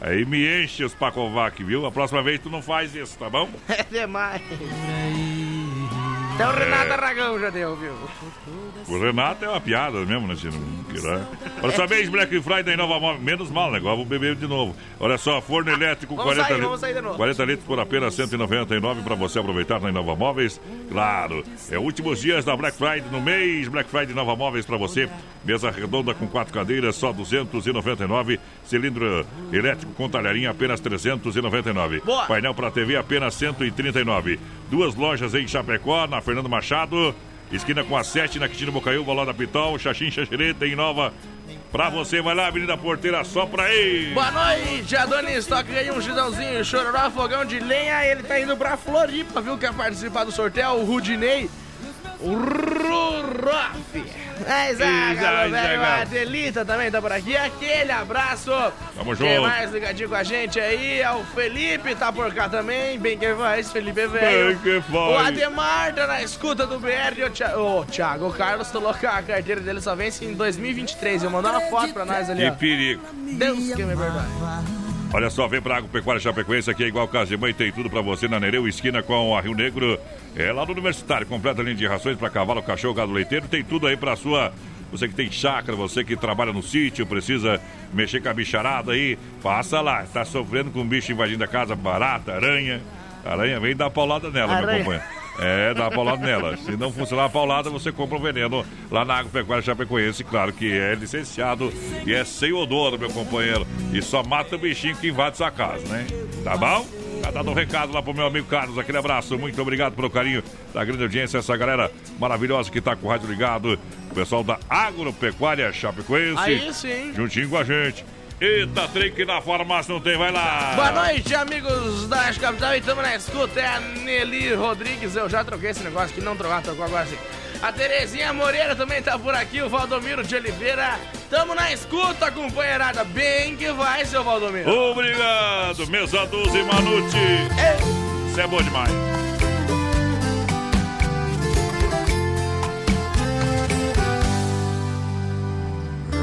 Aí me enche os Pacovac, viu? A próxima vez tu não faz isso, tá bom? É demais. Até o É. Renato Aragão já deu, viu? O Renato é uma piada mesmo, né, Tino? Lá. Olha só, mês Black Friday Nova Móvel. Menos mal, né? Agora vou beber de novo. Olha só, forno elétrico Vamos 40 sair, litros. vamos sair de novo. 40 litros por apenas 199 para você aproveitar na Inova Móveis. Claro, é últimos dias da Black Friday no mês. Black Friday Nova Móveis para você. Mesa redonda com quatro cadeiras, só 299. Cilindro elétrico com talharinha, apenas 399. Boa. Painel para TV, apenas 139. Duas lojas em Chapecó, na Fernando Machado. Esquina com a 7, na Quitino Bocaiúva, lá da Pitol, Xaxim Xaxerê, tem nova pra você. Vai lá, Avenida Porteira, só pra aí. Boa noite, Adonis Toque ganhou um gidãozinho, chororó, fogão de lenha. Ele tá indo pra Floripa, viu? Quer participar do sorteio? O Rudinei. O Ruroff. É, Isa, velho. Zaga. A Delita também tá por aqui. Aquele abraço. Tamo Quem junto. mais ligadinho com a gente aí? É o Felipe, tá por cá também. Bem que faz, Felipe é velho. Bem que faz. O Ademar tá na escuta do BR. O Thiago, o Carlos falou que a carteira dele só vence em 2023. Eu mandou uma foto pra nós ali, Que ó. perigo. Deus que me perdoe. Olha só, vem pra Agropecuária Chapecoense, aqui é igual casa de mãe, tem tudo pra você na Nereu, esquina com a Rio Negro. É lá no Universitário, completa linha de rações pra cavalo, cachorro, gado leiteiro, tem tudo aí pra sua você que tem chácara, você que trabalha no sítio, precisa mexer com a bicharada aí, passa lá. Está sofrendo com um bicho invadindo a casa, barata, aranha. Aranha, vem dar paulada nela, Aranha. meu companheiro. É, dá uma paulada nela. Se não funcionar a paulada, você compra o veneno lá na Agropecuária Chapecoense. Claro que é licenciado e é sem odor, meu companheiro. E só mata o bichinho que invade sua casa, né? Tá bom? Tá dado um recado lá pro meu amigo Carlos. Aquele abraço. Muito obrigado pelo carinho da grande audiência. Essa galera maravilhosa que tá com o rádio ligado. O pessoal da Agropecuária Chapecoense. Aí sim. Juntinho com a gente. Eita, trem que na farmácia não tem, vai lá. Boa noite, amigos da Rádio Capital. E estamos na escuta. É a Nelly Rodrigues. Eu já troquei esse negócio que não trocar, trocou agora sim. A Terezinha Moreira também tá por aqui. O Valdomiro de Oliveira. Tamo na escuta, companheirada. Bem que vai, seu Valdomiro. Obrigado, mesa 12 Manute. Isso é bom demais.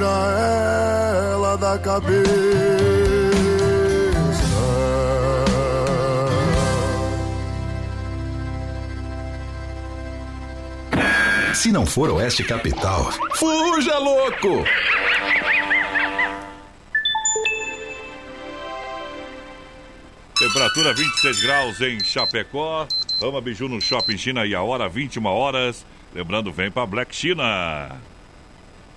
tira ela da cabeça. Se não for Oeste Capital, fuja louco! Temperatura 26 graus em Chapecó. Rama Biju no Shopping China e a hora 21 horas. Lembrando, vem pra Black China.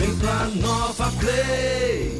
Vem pra Nova Play.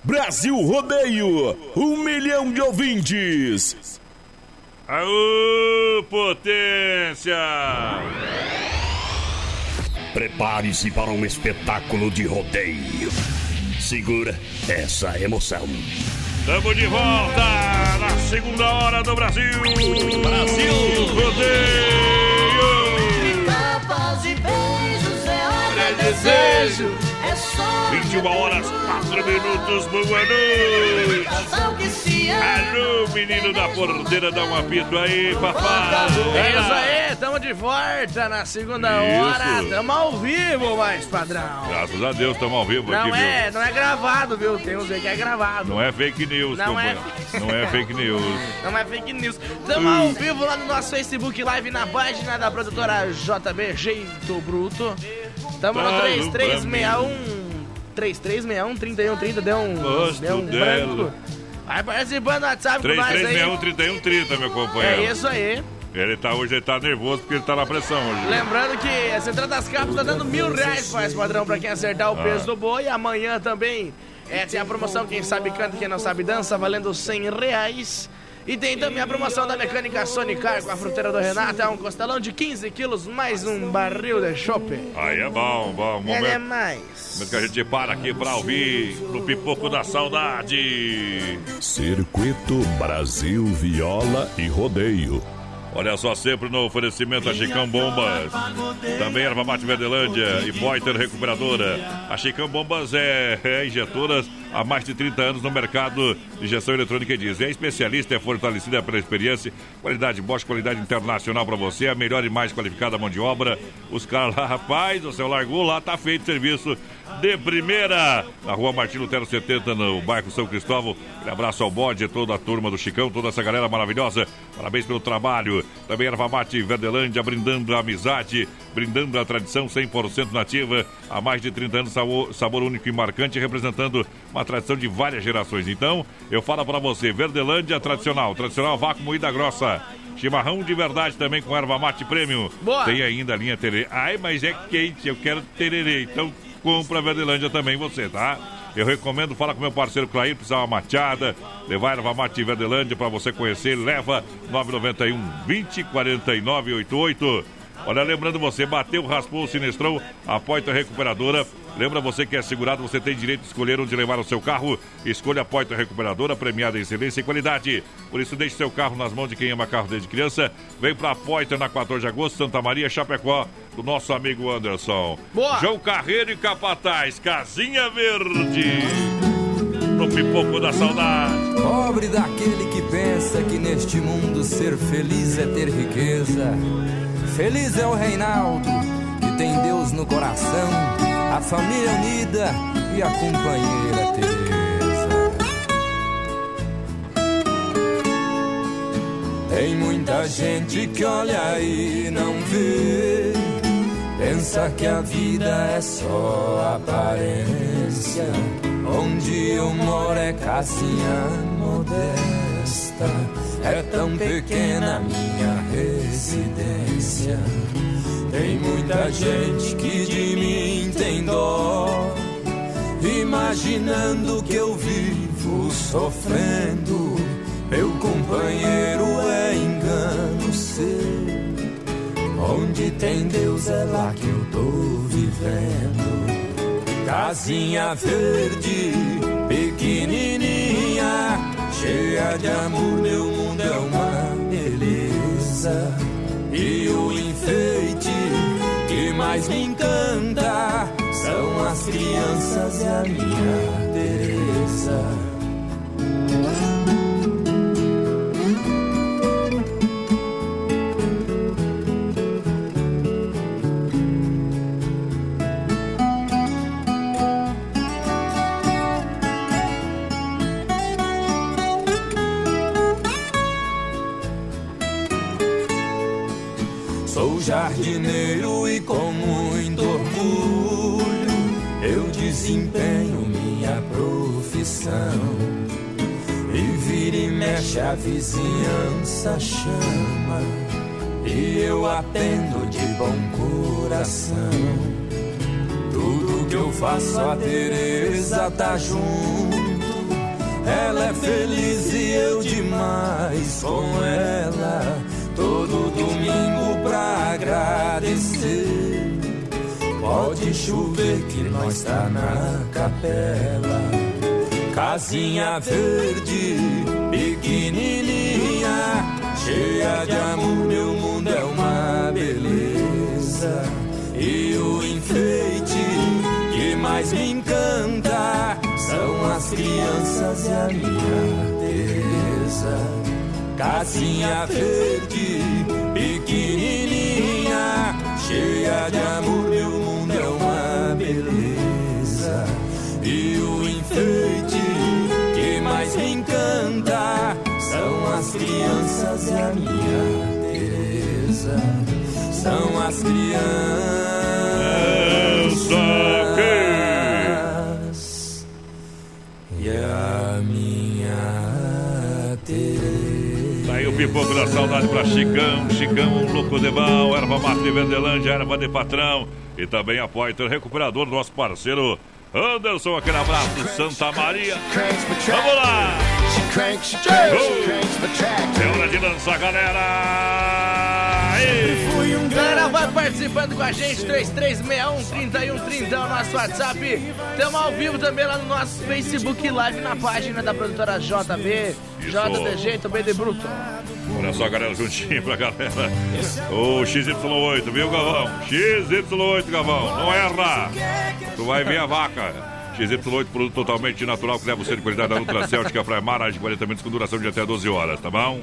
Brasil Rodeio, um milhão de ouvintes. Aô, potência! Prepare-se para um espetáculo de rodeio. Segura essa emoção. Estamos de volta na segunda hora do Brasil. Brasil Rodeio. Tapas e beijos é hora de desejo. É só 21 horas, 4 minutos, boa noite. Alô, menino da porteira, dá um apito aí, papai. É isso aí, tamo de volta na segunda Isso. hora. Tamo ao vivo, mais padrão. Graças a Deus, estamos ao vivo Não aqui, é, viu? não é gravado, viu? Tem uns aí que é gravado. Não é fake news, Não é companheiro. Não é fake news. Não é fake news. Tamo ao vivo lá no nosso Facebook Live na página da produtora JB Jeito Bruto. Tamo no Fala 3361 3361 3130 deu um Gosto deu um dela. branco. Vai participando do WhatsApp com nós aí. 3361-3130, meu companheiro. É isso aí. Ele tá hoje, ele tá nervoso porque ele tá na pressão hoje. Lembrando que a Central das Capas tá dando mil reais, faz padrão, pra quem acertar o Ah. peso do boi. Amanhã também é, tem a promoção Quem Sabe Canta, Quem Não Sabe Dança, valendo 100 reais. E tem também a promoção da Mecânica Sonicar com a fruteira do Renato. É um costelão de 15 quilos, mais um barril de chope. Aí é bom, bom. É Momento, mais. momento que a gente para aqui pra ouvir no Pipoco da Saudade. Circuito Brasil Viola e Rodeio. Olha só, sempre no oferecimento a Chicão Bombas. Também Erva Mate Verdelândia e Poiter Recuperadora. A Chicão Bombas é, é injetoras há mais de 30 anos no mercado de injeção eletrônica e diesel. É especialista, é fortalecida pela experiência. Qualidade Bosch, qualidade internacional para você. A melhor e mais qualificada mão de obra. Os caras lá, rapaz, o seu largou lá, tá feito serviço de primeira. Na rua Martin Lutero 70, no bairro São Cristóvão. Um abraço ao bode, toda a turma do Chicão, toda essa galera maravilhosa. Parabéns pelo trabalho. Também Erva Mate Verdelândia, brindando a amizade, brindando a tradição 100% nativa. Há mais de 30 anos, sabor, sabor único e marcante, representando uma tradição de várias gerações. Então, eu falo para você, Verdelândia tradicional, tradicional vácuo moída grossa. Chimarrão de verdade também com erva mate premium. Boa. Tem ainda a linha tererê. Ai, mas é quente, eu quero tererê. Então, compra a Verdelândia também você, tá? Eu recomendo, fala com meu parceiro Clair, precisar uma mateada, levar erva mate Verdelândia para você conhecer, leva 991 20 49 88. Olha, lembrando você, bateu, raspou, sinistrou, a Poitra Recuperadora. Lembra você que é segurado, você tem direito de escolher onde levar o seu carro. Escolha a Poitra Recuperadora, premiada em excelência e qualidade. Por isso, deixe seu carro nas mãos de quem ama carro desde criança. Vem pra Poitra na 14 de agosto, Santa Maria, Chapecó, do nosso amigo Anderson. Boa! João Carreiro e Capataz, Casinha Verde. No pipoco da saudade. Pobre daquele que pensa que neste mundo ser feliz é ter riqueza. Feliz é o Reinaldo, que tem Deus no coração, a família unida e a companheira Teresa. Tem muita gente que olha e não vê, pensa que a vida é só aparência. Onde eu moro é casinha é tão pequena minha residência. Tem muita gente que de mim tem dó, imaginando que eu vivo sofrendo. Meu companheiro é engano seu. Onde tem Deus é lá que eu tô vivendo. Casinha verde, pequenininha, cheia de amor, meu mundo é uma beleza. E o enfeite que mais me encanta são as crianças e a minha Teresa. Jardineiro e com muito orgulho eu desempenho minha profissão. E vira e mexe a vizinhança chama e eu atendo de bom coração. Tudo que eu faço a Teresa tá junto. Ela é feliz e eu demais com ela. Todo domingo pra agradecer. Pode chover que nós tá na capela. Casinha verde, pequenininha, cheia de amor, meu mundo é uma beleza. E o enfeite que mais me encanta são as crianças e a minha Teresa. Casinha verde, pequenininha, cheia de amor, meu mundo é uma beleza. E o enfeite que mais me encanta são as crianças e a minha Teresa. São as crianças Teresa. Aí o pipoco da saudade pra Chicão, Chicão, Louco de Val, Erva Mate de Verdelândia, Erva de Patrão e também a Poiter Recuperador, nosso parceiro Anderson, aquele abraço, Santa Maria. Vamos lá! É hora de lançar, galera! Ei! Galera, vai participando com a gente, 3361-3130 é o nosso WhatsApp. Estamos ao vivo também lá no nosso Facebook Live, na página da produtora JB, JDG, também de Bruto. Olha só, galera, juntinho pra galera. O XY8, viu, Gavão? XY8, Gavão, não erra! Tu vai ver a vaca. XY8, produto totalmente natural que leva ser de qualidade da Celtica para mais de 40 minutos com duração de até 12 horas, tá bom?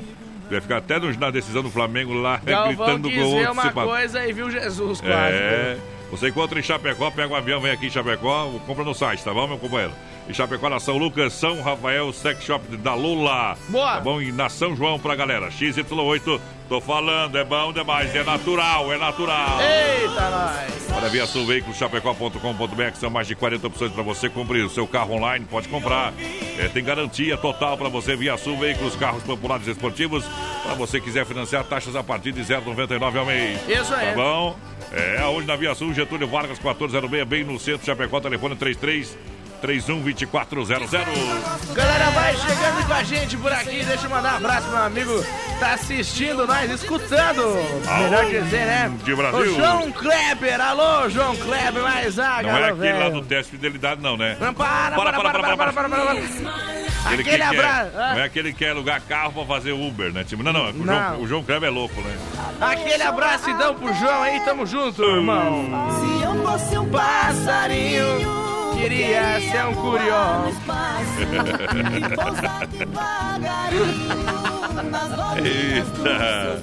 Vai ficar até no- na decisão do Flamengo lá, Galvão gritando quis com o outro uma coisa e viu Jesus quase. É. Você encontra em Chapecó, pega um avião, vem aqui em Chapecó, compra no site, tá bom, meu companheiro? E Chapecó na São Lucas, São Rafael, Sex Shop da Lula. Boa. Tá bom? E na São João pra galera. XY8, tô falando, é bom demais, é natural, é natural. Eita, nós! Olha, Via Sul Veículos, chapecó.com.br, que são mais de 40 opções para você cumprir o seu carro online, pode comprar. É, tem garantia total para você, Via Sul Veículos, carros populares e esportivos. Para você quiser financiar, taxas a partir de 0,99 ao mês. Isso aí. Tá bom? É, aonde na Via Sul, Getúlio Vargas, 1406, bem no centro, Chapecó, telefone 33 31 2400. Galera, vai chegando com a gente por aqui. Deixa eu mandar um abraço pro meu amigo que tá assistindo nós, escutando. Melhor dizer, né? de Brasil. O João Kleber. Alô, João Kleber, mais ah, Não é aquele lá do teste de fidelidade, não, né? Não, para, para, para, para, para, para, para, para. Aquele que Aquele quer- abraço. ah. Não é aquele que quer alugar carro pra fazer Uber, né? Tipo, não, não, o, Não. João, o João Kleber é louco, né? Aquele abraço então pro João aí, tamo junto, irmão. Se eu fosse um passarinho, queria ser um curió. Eita!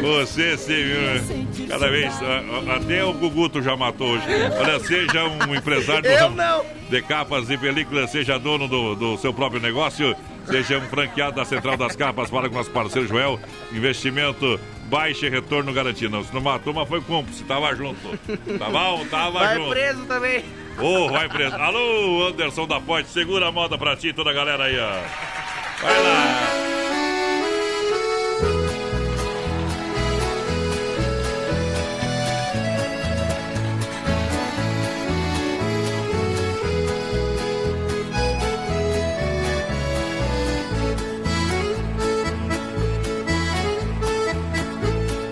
Você sim, viu? Cada vez. Até o Guguto já matou hoje. Olha, seja um empresário do Eu ramo não. de capas e películas, seja dono do, do seu próprio negócio, seja um franqueado da Central das Capas, fala com nosso parceiro Joel. Investimento baixo e retorno garantido. Não, se não matou, mas foi cúmplice, tava junto. Tá bom? Tava Vai junto. preso também. Ô, vai preso. Alô, Anderson da Ponte, segura a moda pra ti e toda a galera aí, ó. Vai lá.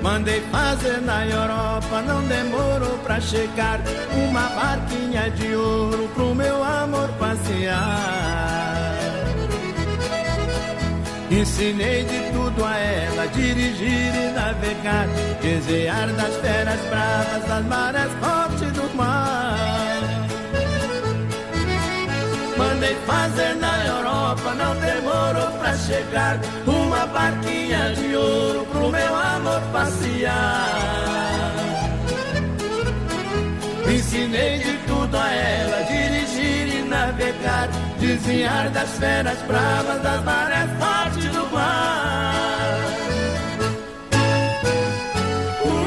Mandei fazer na Europa, não demorou pra chegar uma barquinha de ouro pro meu amor passear. Ensinei de tudo a ela, dirigir e navegar, desejar das feras bravas, das marés fortes do mar. Mandei fazer na Europa, não demorou pra chegar uma barquinha de ouro pro meu amor passear. Ensinei de tudo a ela, dirigir e navegar, desviar das feras bravas, das marés fortes do mar. Uh,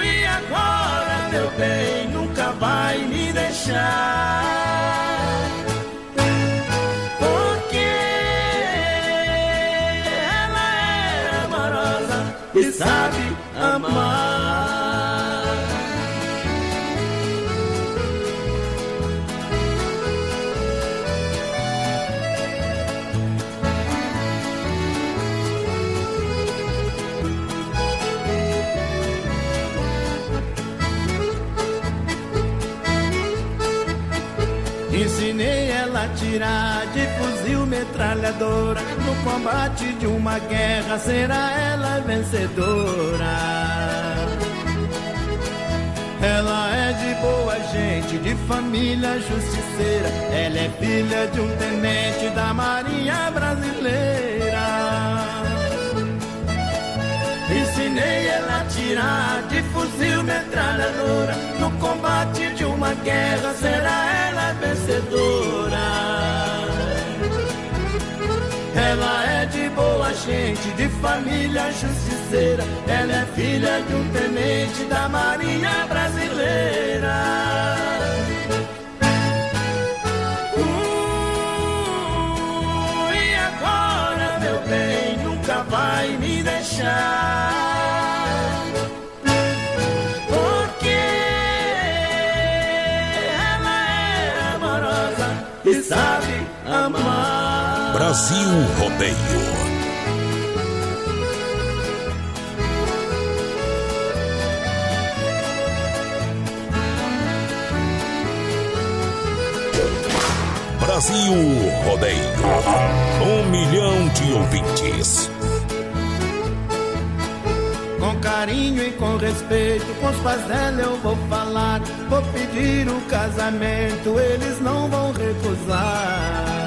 e agora, meu bem, nunca vai me deixar. Porque ela é amorosa e sabe amar. Ela a tirar de fuzil metralhadora. No combate de uma guerra será ela vencedora. Ela é de boa gente, de família justiceira. Ela é filha de um tenente da Marinha Brasileira. Ensinei ela tirar de fuzil metralhadora. No combate de uma guerra será ela vencedora. Ela é de boa gente, de família justiceira. Ela é filha de um tenente da Marinha Brasileira. Uh, e agora, meu bem, nunca vai me deixar. Brasil Rodeio. Brasil Rodeio. Um milhão de ouvintes. Com carinho e com respeito, com os pais dela eu vou falar. Vou pedir o casamento, eles não vão recusar.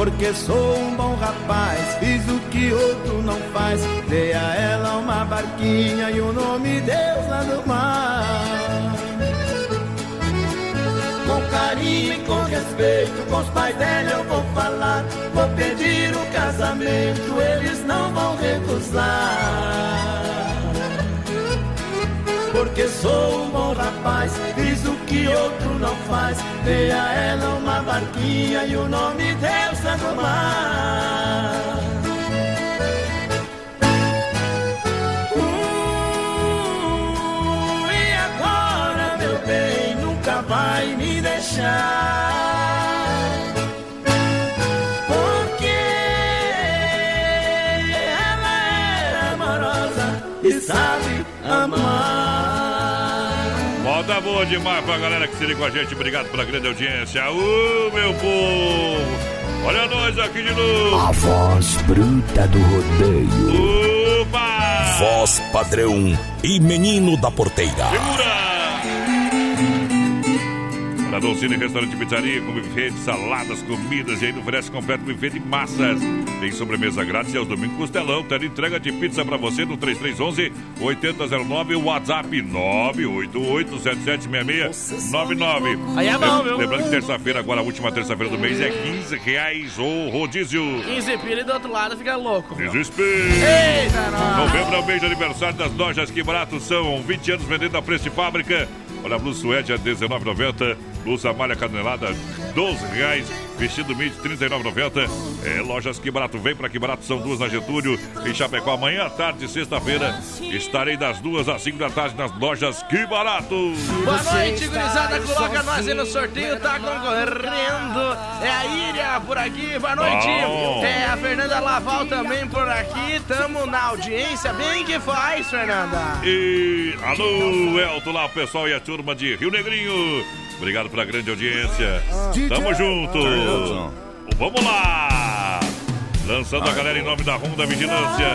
Porque sou um bom rapaz, fiz o que outro não faz. Dei a ela uma barquinha e o nome Deus lá no mar. firme com respeito, com os pais dela eu vou falar. Vou pedir o casamento, eles não vão recusar. Porque sou um bom rapaz, fiz o que outro não faz. Dei a ela uma barquinha e o nome Deus é do mar. Uh, e agora, meu bem, nunca vai me deixar. Boa demais pra galera que se liga com a gente. Obrigado pela grande audiência. Ô, meu povo! Olha nós aqui de novo. A voz bruta do rodeio. Opa! Voz padrão e menino da porteira. Para Dolcine Restaurante Pizzaria, com buffet de saladas, comidas e ainda oferece completo buffet de massas. Tem sobremesa grátis e aos domingos costelão. Tem entrega de pizza para você no 3311 8009 WhatsApp 988776699. Aí é bom, viu? Lembrando que terça-feira, agora a última terça-feira do mês, é 15 reais o rodízio. 15 pila e do outro lado fica louco. Desespero! Eita, nós. Novembro é o mês de aniversário das lojas Que Barato. São 20 anos vendendo a preço de fábrica. Olha, a blusa suede a R$19,90. Blusa malha canelada, R$12,00. Vestido mid, R$39,90. É, lojas Que Barato. Vem pra Que Barato. São duas na Getúlio. Em Chapecó, amanhã à tarde, sexta-feira. Estarei das duas às cinco da tarde nas lojas Que Barato. Boa noite, gurizada. Coloca nós aí no sorteio, tá concorrendo. É a Ilha por aqui, boa noite. Bom. É a Fernanda Laval também por aqui. Tamo na audiência. Bem que faz, Fernanda. E alô, Elton lá, pessoal e a turma de Rio Negrinho. Obrigado pela grande audiência. Tamo junto. Vamos lá. Lançando a galera em nome da Honda Vigilância.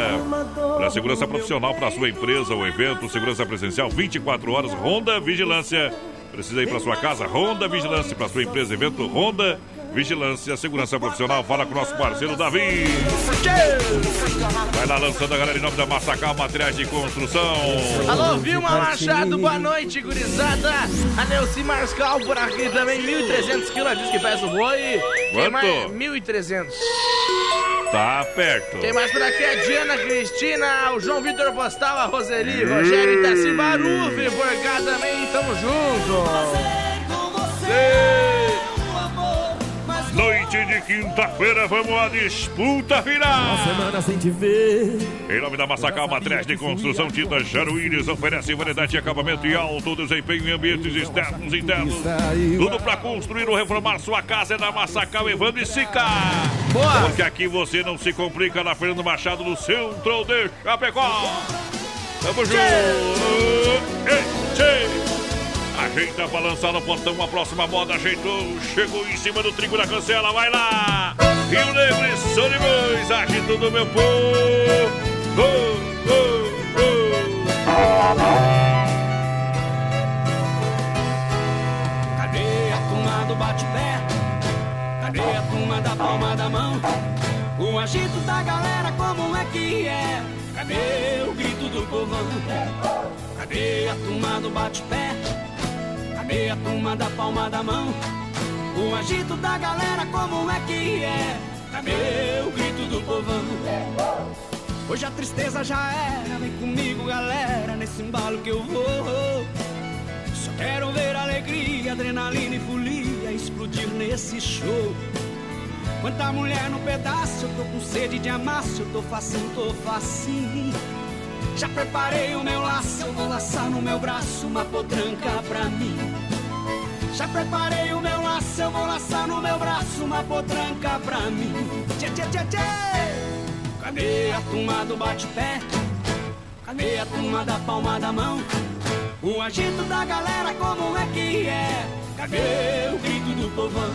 Para segurança profissional para sua empresa ou evento, segurança presencial 24 horas, Honda Vigilância. Precisa ir para sua casa, Honda Vigilância. Para sua empresa, evento, Honda Vigilância, segurança profissional. Fala com o nosso parceiro Davi. Vai lá lançando a galera em nome da Massacal Materiais de Construção. Alô, Vilma Machado, boa noite, gurizada. A Neuci Marscal por aqui também, 1.300 quilos, diz que pesa o boi. Quem Quanto? mais? 1.300. Tá perto. Quem mais por aqui é a Diana Cristina, o João Vitor Postal, a Roseli, Rogério Itaci Barufi, por cá também, tamo junto. Noite de quinta-feira, vamos à disputa final. semana sem te ver. Em nome da Massacal Matriz de Construção, Tinta Jaruíris oferece variedade de acabamento e alto desempenho em ambientes externos e internos. Tudo para construir ou reformar sua casa é na Massacal Evandro e Sica. Boa! Porque aqui você não se complica na Fernando Machado, no centro de Chapecó. Tamo junto! Ei, tchê. Ajeita pra lançar no portão a próxima moda, ajeitou, chegou em cima do trigo da cancela, vai lá! Rio Negro e Sonimões, agito do meu povo! Oh, oh, oh. Cadê a turma do bate-pé? Cadê a turma da palma da mão? O agito da galera, como é que é? Cadê o grito do povão? Cadê a turma do bate-pé? Cadê a turma da palma da mão? O agito da galera, como é que é? Cadê o grito do povão? Hoje a tristeza já era, vem comigo galera, nesse embalo que eu vou. Só quero ver alegria, adrenalina e folia explodir nesse show. Quanta mulher no pedaço, eu tô com sede de amasso, eu tô facinho, tô facinho. Já preparei o meu laço, eu vou laçar no meu braço uma potranca pra mim. Já preparei o meu laço, eu vou laçar no meu braço uma potranca pra mim. Tchê, tchê, tchê, tchê. Cadê a turma do bate-pé? Cadê a turma da palma da mão? O agito da galera, como é que é? Cadê o grito do povão?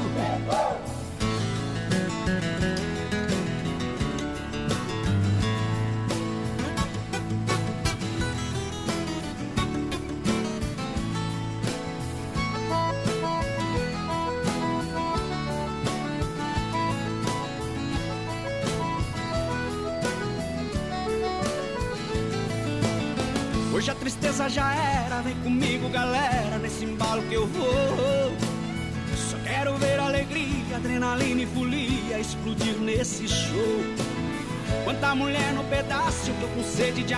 Tristeza já era, vem comigo galera, nesse embalo que eu vou. Só quero adrenalina e folia explodir nesse show. Quanta mulher no pedaço, tô com sede de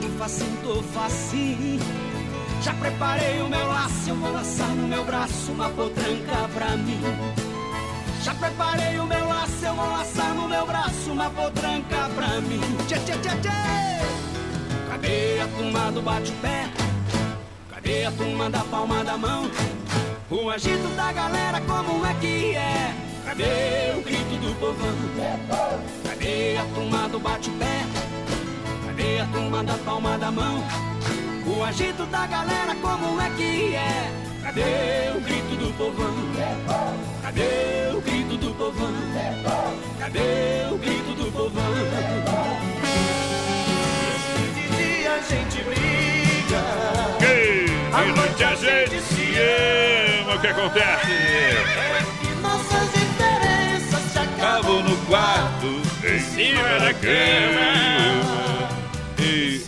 tô facinho, tô facinho. Já preparei o meu laço, eu vou laçar no meu braço uma potranca pra mim. Já preparei o meu laço, eu vou laçar no meu braço uma potranca pra mim. Tchê, tchê, tchê, tchê. Cadê a turma do bate-pé? Cadê a turma da palma da mão? O agito da galera, como é que é? Cadê o grito do povão? Cadê a turma do bate-pé? Cadê a turma da palma da mão? O agito da galera, como é que é? Cadê o grito do povão? Cadê o grito do povão? Cadê o grito do povão? Gente briga. Que de noite a gente se ama. O que acontece? Nossas diferenças se Acabo no quarto, em cima da cama. E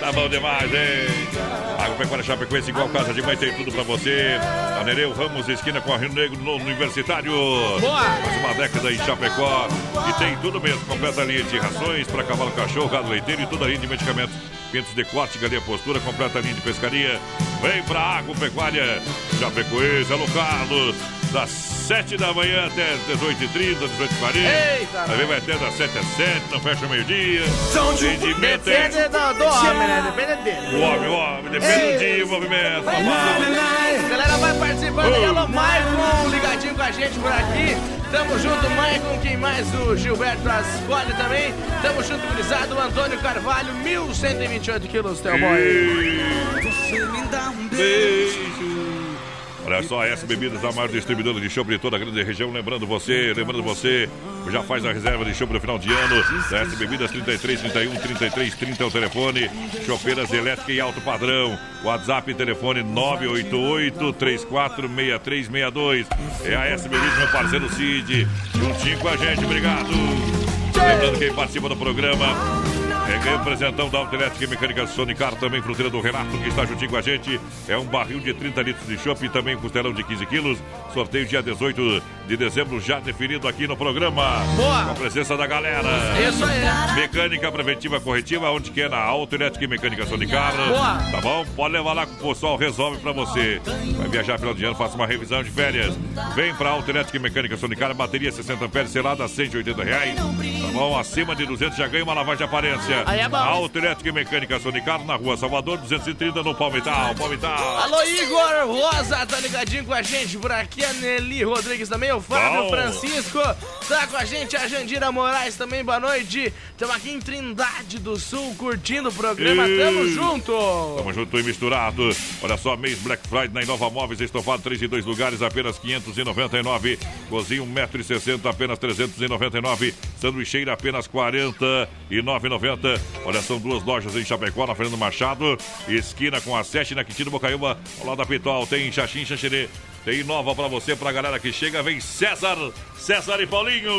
tá bom demais, hein? Agropecuária Chapecoense, igual casa de mãe, tem tudo pra você. A Nereu Ramos, esquina com a Rio Negro, no Universitário. Boa! Mais uma década em Chapecó. E tem tudo mesmo, completa linha de rações para cavalo, cachorro, gado leiteiro e toda a linha de medicamentos. Pintos de corte, galinha postura, completa linha de pescaria. Vem pra Agropecuária Chapecoense, alô Carlos. Das 7 da manhã até 18h30, 18h40. Eita, Aí vai até das 7 às 7, não fecha meio-dia. Atendimento é Depende do, do homem, né? Depende dele. o homem, o homem, depende do dia, o movimento. A galera vai participando aí. Alô, Maicon, ligadinho com a gente por aqui. Tamo junto, Maicon. Quem mais? O Gilberto Ascoli também. Tamo junto, gurizado. O Antônio Carvalho, 1128 quilos, teu boy. Você me dá um Beijo. Olha só, essa bebidas a maior distribuidora de chopp de toda a grande região. Lembrando você, lembrando você, já faz a reserva de chopp no final de ano. S Bebidas 33 31 33 30 é o telefone. Chopeiras elétrica e alto padrão. WhatsApp e telefone 988 346362. É a S Bebidas, meu parceiro Cid. Juntinho com a gente, obrigado. Lembrando quem participa do programa. É um presentão da Autoelétrica e Mecânica Sonicar, também fruteira do Renato, que está juntinho com a gente. É um barril de 30 litros de chopp e também costelão de 15 quilos. Sorteio dia 18 de dezembro, já definido aqui no programa. Boa! Com a presença da galera. Isso aí. Mecânica preventiva corretiva, onde quer na Autoelétrica e Mecânica Sonicar. Boa! Tá bom? Pode levar lá que o pessoal resolve pra você. Vai viajar final de ano, faça uma revisão de férias. Vem pra Autoelétrica e Mecânica Sonicar, bateria 60 amperes, selada a 180 reais. Tá bom? Acima de 200 já ganha uma lavagem de aparência. Aí é bom. E Mecânica Sonicar, na rua Salvador, 230, no Palmital. Palmital. Alô, Igor Rosa, tá ligadinho com a gente por aqui. A Nelly Rodrigues também, o Fábio Bom. Francisco tá com a gente. A Jandira Moraes também, boa noite. Estamos aqui em Trindade do Sul, curtindo o programa. E- Tamo junto. Tamo junto e misturado. Olha só, mês Black Friday na Inova Móveis, estofado 3 e 2 lugares, apenas 599. Cozinha 1,60m, apenas 399. Sanduicheira, apenas 49,90. Olha, são duas lojas em Chapecó, na Fernando Machado, esquina com a 7 na Quintino Bocaiúva, ao lado da Pitol. Tem Xaxim, Xaxerê. Tem nova pra você, pra galera que chega. Vem César, César e Paulinho.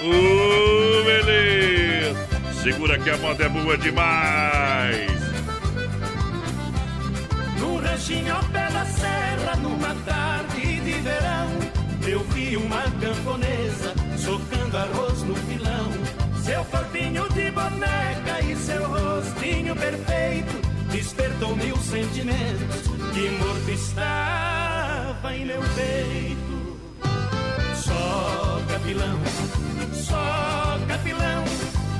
Uh, beleza. Segura que a moda é boa demais. Num ranchinho ao pé da serra, numa tarde de verão, eu vi uma camponesa socando arroz no pilão. Seu corpinho de boneca e seu rostinho perfeito despertou mil sentimentos que morto estava em meu peito. Só capilão, só capilão,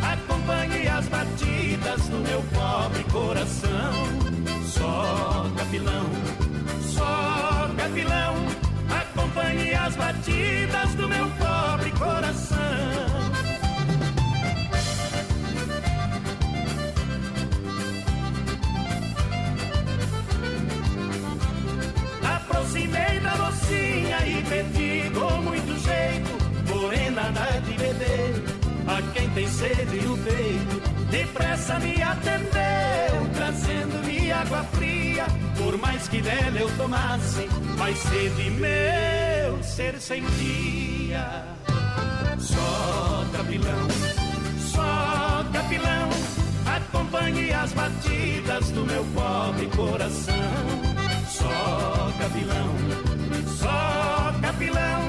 acompanhe as batidas do meu pobre coração. Só capilão, só capilão, acompanhe as batidas do meu pobre coração. Aproximei da mocinha e pedi com muito jeito, morena dá de beber, a quem tem sede no peito. Depressa me atendeu, trazendo-me água fria. Por mais que dela eu tomasse, mais sede meu ser sentia. Só capilão, só capilão, acompanhe as batidas do meu pobre coração. Só capilão, pilão,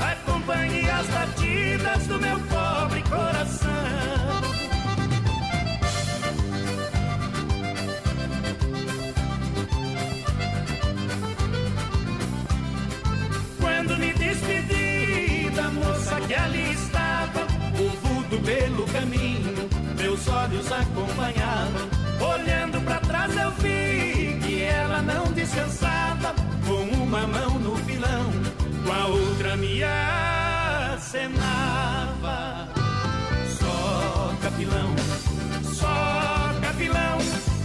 acompanhe as batidas do meu pobre coração. Quando me despedi da moça que ali estava, o vulto pelo caminho, meus olhos acompanhavam. Olhando para trás eu vi que ela não descansava com uma mão me acenava. Só capilão, só capilão,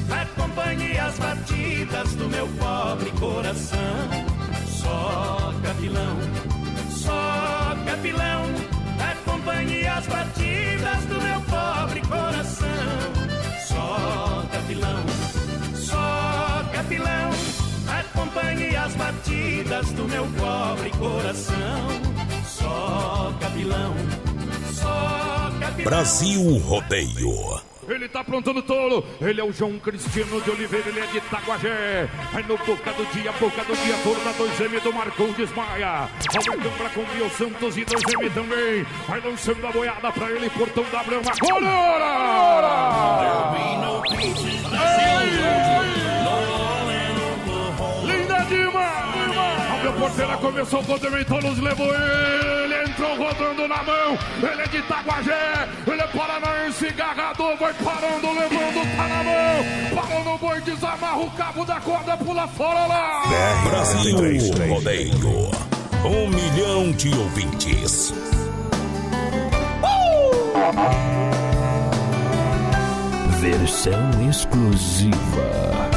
acompanhe as batidas do meu pobre coração. Só capilão, só capilão, acompanhe as batidas batidas do meu pobre coração. Só capilão, só capilão. Brasil Rodeio. Ele tá aprontando tolo, ele é o João Cristiano de Oliveira, ele é de Itaguajé. Aí no boca do dia, boca do dia, forna 2M do Marcondes Maia. Aumentando pra Combio Santos e 2M também. Vai lançando a boiada pra ele, Portão da Brama. Agora! Linda demais! A porteira, começou o Continental, nos levou ele, entrou rodando na mão. Ele é de Itaguajé, ele é paranaense, garrador, vai parando, levando, tá na mão. Parou no boi, desamarra o cabo da corda, pula fora lá. Brasil Rodeio. Um milhão de ouvintes. Versão exclusiva.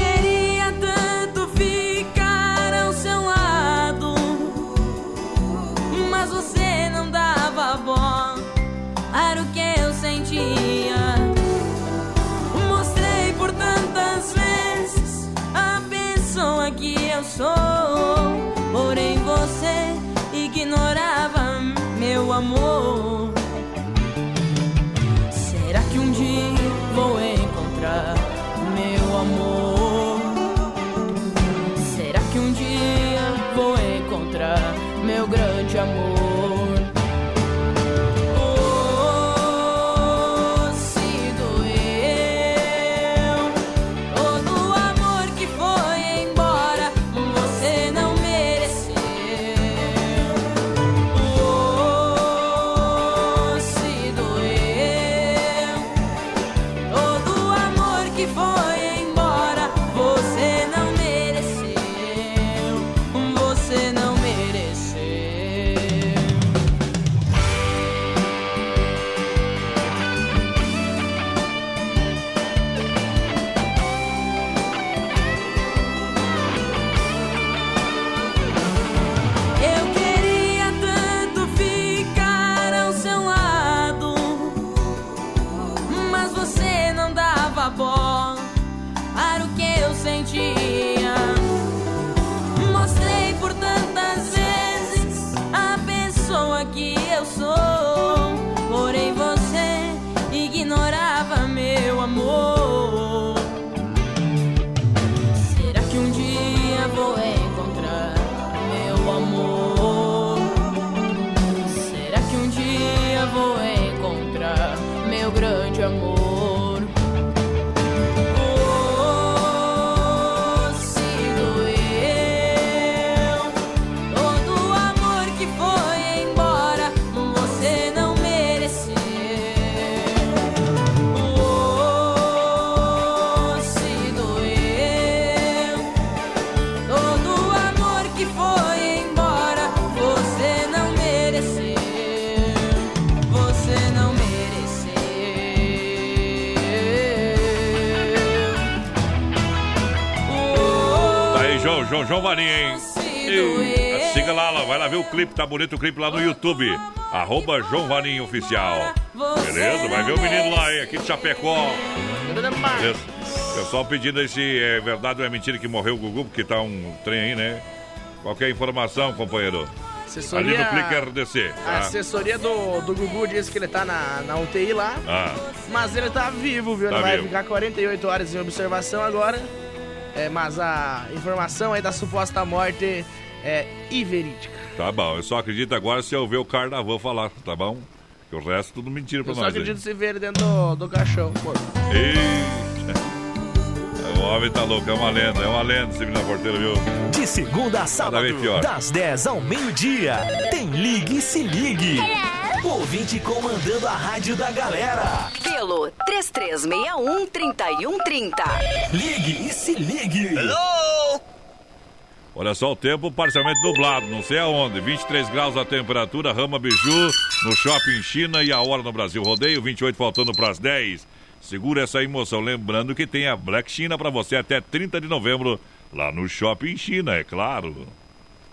sou, porém você ignorava meu amor. Clipe, tá bonito o clipe lá no YouTube. Arroba João Varinho Oficial. Beleza? Vai ver o menino lá, hein? Aqui de Chapecó. Beleza? Pessoal pedindo aí se é verdade ou é mentira que morreu o Gugu, porque tá um trem aí, né? Qualquer informação, companheiro? Assessoria- Ali no Clique RDC. A Tá? assessoria do, do Gugu disse que ele tá na, na UTI lá, Ah, mas ele tá vivo, viu? Tá ele vai vivo. ficar 48 horas em observação agora. É, mas a informação aí da suposta morte é inverídica. Tá bom. Eu só acredito agora se eu ver o Carnaval falar, tá bom? Que o resto tudo mentira pra Eu só nós. aí. acredito se ver ele dentro do, do caixão, pô. Eita. O homem tá louco, é uma lenda, é uma lenda esse menino na porteira, viu? De segunda a sábado, das 10 ao meio-dia, tem Ligue e Se Ligue. Ouvinte comandando a rádio da galera. Pelo 3361-3130. Ligue e Se Ligue. Olha só o tempo parcialmente nublado, não sei aonde. 23 graus a temperatura, Rama Biju, no Shopping China e a hora no Brasil Rodeio, 28 faltando para as 10. Segura essa emoção, lembrando que tem a Black China para você até 30 de novembro, lá no Shopping China, é claro.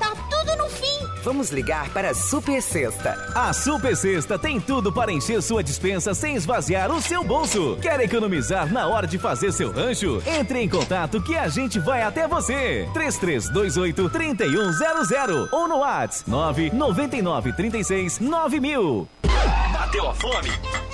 tá tudo no fim. Vamos ligar para a Super Sexta. A Super Sexta tem tudo para encher sua dispensa sem esvaziar o seu bolso. Quer economizar na hora de fazer seu rancho? Entre em contato que a gente vai até você. 3328 3100 ou no WhatsApp 999 36 9000. Bateu a fome?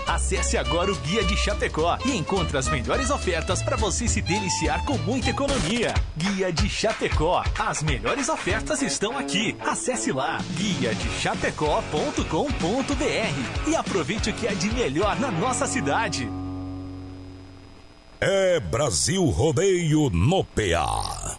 Acesse agora o Guia de Chapecó e encontre as melhores ofertas para você se deliciar com muita economia. Guia de Chapecó. As melhores ofertas estão aqui. Acesse lá guiadechapecó.com.br e aproveite o que é de melhor na nossa cidade. É Brasil Rodeio no PA.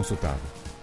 consultado.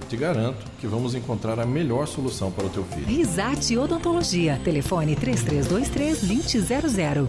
Eu te garanto que vamos encontrar a melhor solução para o teu filho. Risate Odontologia. Telefone 3323-2000.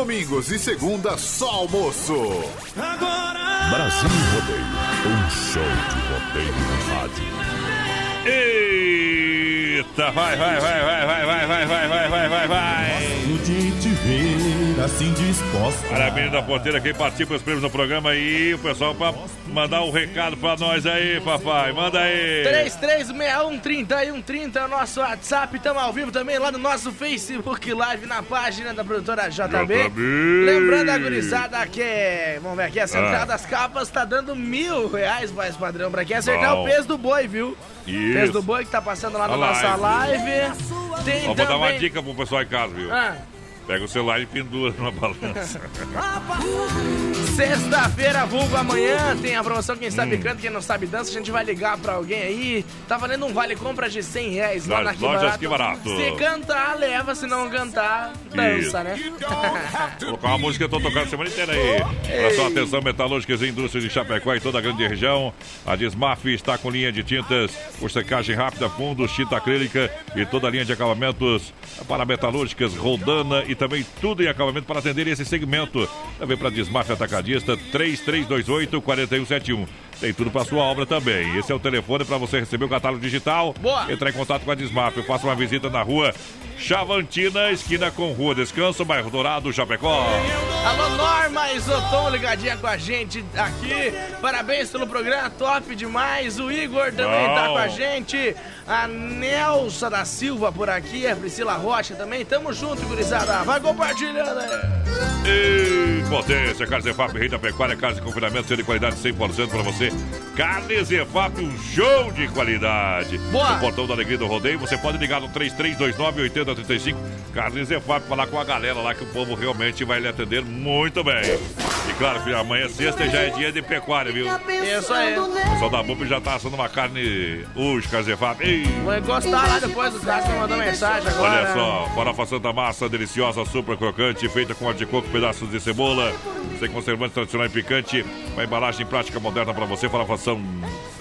Domingos e segunda só almoço. Brasil Rodeio, um show de rodeio no rádio. Eita, vai, vai, vai, vai, vai, vai, vai, vai, vai, vai, vai, vai. Assim disposta. Parabéns da porteira, quem participa dos prêmios do programa aí, o pessoal pra mandar um recado pra nós aí, papai. Manda aí. 33613130 é o nosso WhatsApp. Estamos ao vivo também lá no nosso Facebook Live, na página da produtora JB. JB. Lembrando a gurizada que, vamos ver aqui, a central Ah. das capas tá dando mil reais mais padrão pra quem acertar Bom. o peso do boi, viu? Isso. Peso do boi que tá passando lá na A nossa live. Tem Ó, vou dar uma também... dica pro pessoal em casa, viu? Ah. Pega o celular e pendura numa balança. Sexta-feira, vulgo amanhã, tem a promoção Quem Sabe Hum. Canta, Quem Não Sabe Dança. A gente vai ligar pra alguém aí. Tá valendo um vale compra de 100 reais lá na lojas Barato. Que Barato. Se cantar, leva. Se não cantar, dança, Isso. né? Vou colocar uma música que eu tô tocando a semana inteira aí. Olha só, atenção, metalúrgicas e indústrias de Chapecó e toda a grande região. A Desmaf está com linha de tintas por secagem rápida, fundos, tinta acrílica e toda a linha de acabamentos para metalúrgicas, Roldana e também tudo em acabamento para atender esse segmento. Também para Desmaf Atacadista 3328-4171. Tem tudo para sua obra também. Esse é o telefone para você receber o catálogo digital. Boa. Entrar em contato com a Desmaf. Faça uma visita na rua Chavantina, esquina com Rua Descanso, bairro Dourado, Chapecó. Alô, Norma Isotom, ligadinha com a gente aqui. Parabéns pelo programa, top demais. O Igor também Bom. tá com a gente. A Nelsa da Silva por aqui, a Priscila Rocha também. Tamo junto, gurizada. Vai compartilhando aí. E potência, Carne Zefap, rei da pecuária, carne de confinamento, sendo de qualidade 100% para você. Carne Zefap, um show de qualidade. Boa. No portão da Alegria do Rodeio, você pode ligar no 3329-8035. Carne Zefap, falar com a galera lá que o povo realmente vai lhe atender muito bem. E claro, filho, amanhã é sexta e já é dia de pecuária, viu? Isso aí. O pessoal da BUP já tá assando uma carne hoje, Carne Zefap. Ei! Vou encostar lá depois do caso que mandou mensagem agora. Olha só, farofa Santa Massa, deliciosa, super crocante, feita com óleo de coco, pedaços de cebola, sem conservante tradicional e picante, uma embalagem prática moderna para você, farofa, São,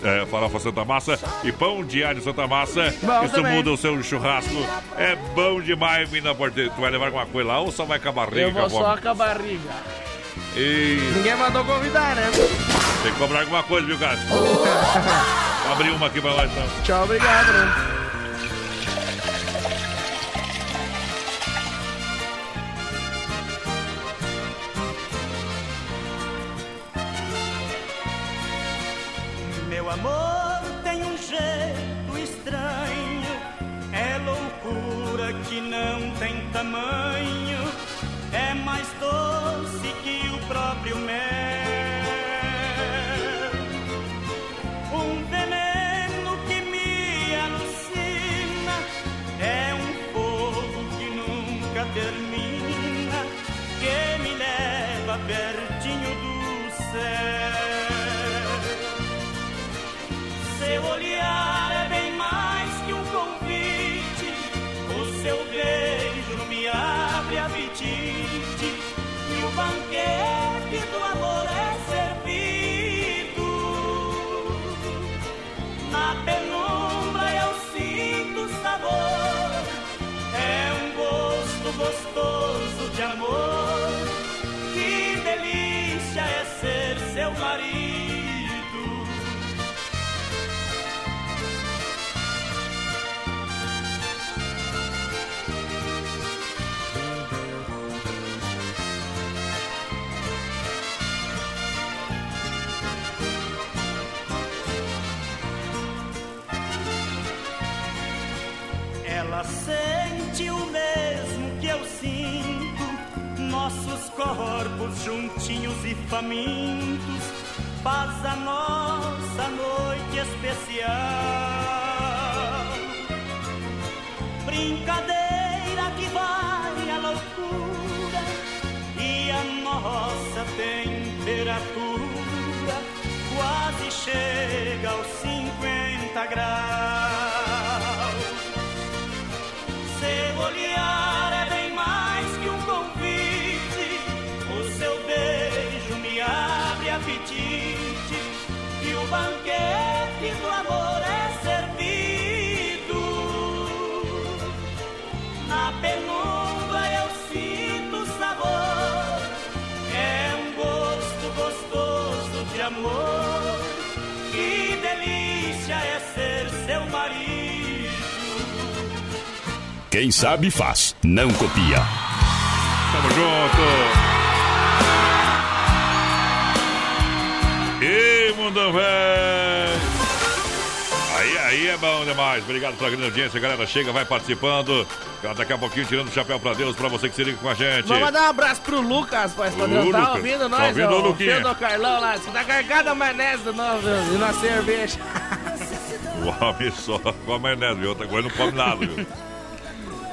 é, farofa Santa Massa e pão diário Santa Massa. Bom Isso também. muda o seu churrasco. É bom demais, menina porteira. Tu vai levar alguma coisa lá ou só vai com a barriga? Eu vou só com a barriga. E Ninguém mandou convidar, né? tem que cobrar alguma coisa, viu, cara? Abrir uma aqui pra nós, então. Tchau, obrigado, né? Meu amor tem um jeito estranho, é loucura que não tem tamanho, Dios. corpos juntinhos e famintos, faz a nossa noite especial. Brincadeira que vai à loucura e a nossa temperatura quase chega. Amor. Que delícia é ser seu marido. Quem sabe faz, não copia. Tamo junto. E mundo velho. Aí, aí é bom demais. Obrigado pela grande audiência, galera. Chega, vai participando. Daqui a pouquinho tirando o chapéu pra Deus, pra você que se liga com a gente. Vamos mandar um abraço pro Lucas, voz padrão. Tá Lucas. ouvindo Tá nós, ouvindo, ó, ô, Luquinha? filho do Carlão lá. Você tá carregado a maionese do novo e na cerveja. O homem só come maionese, viu? Outra coisa não come nada, viu?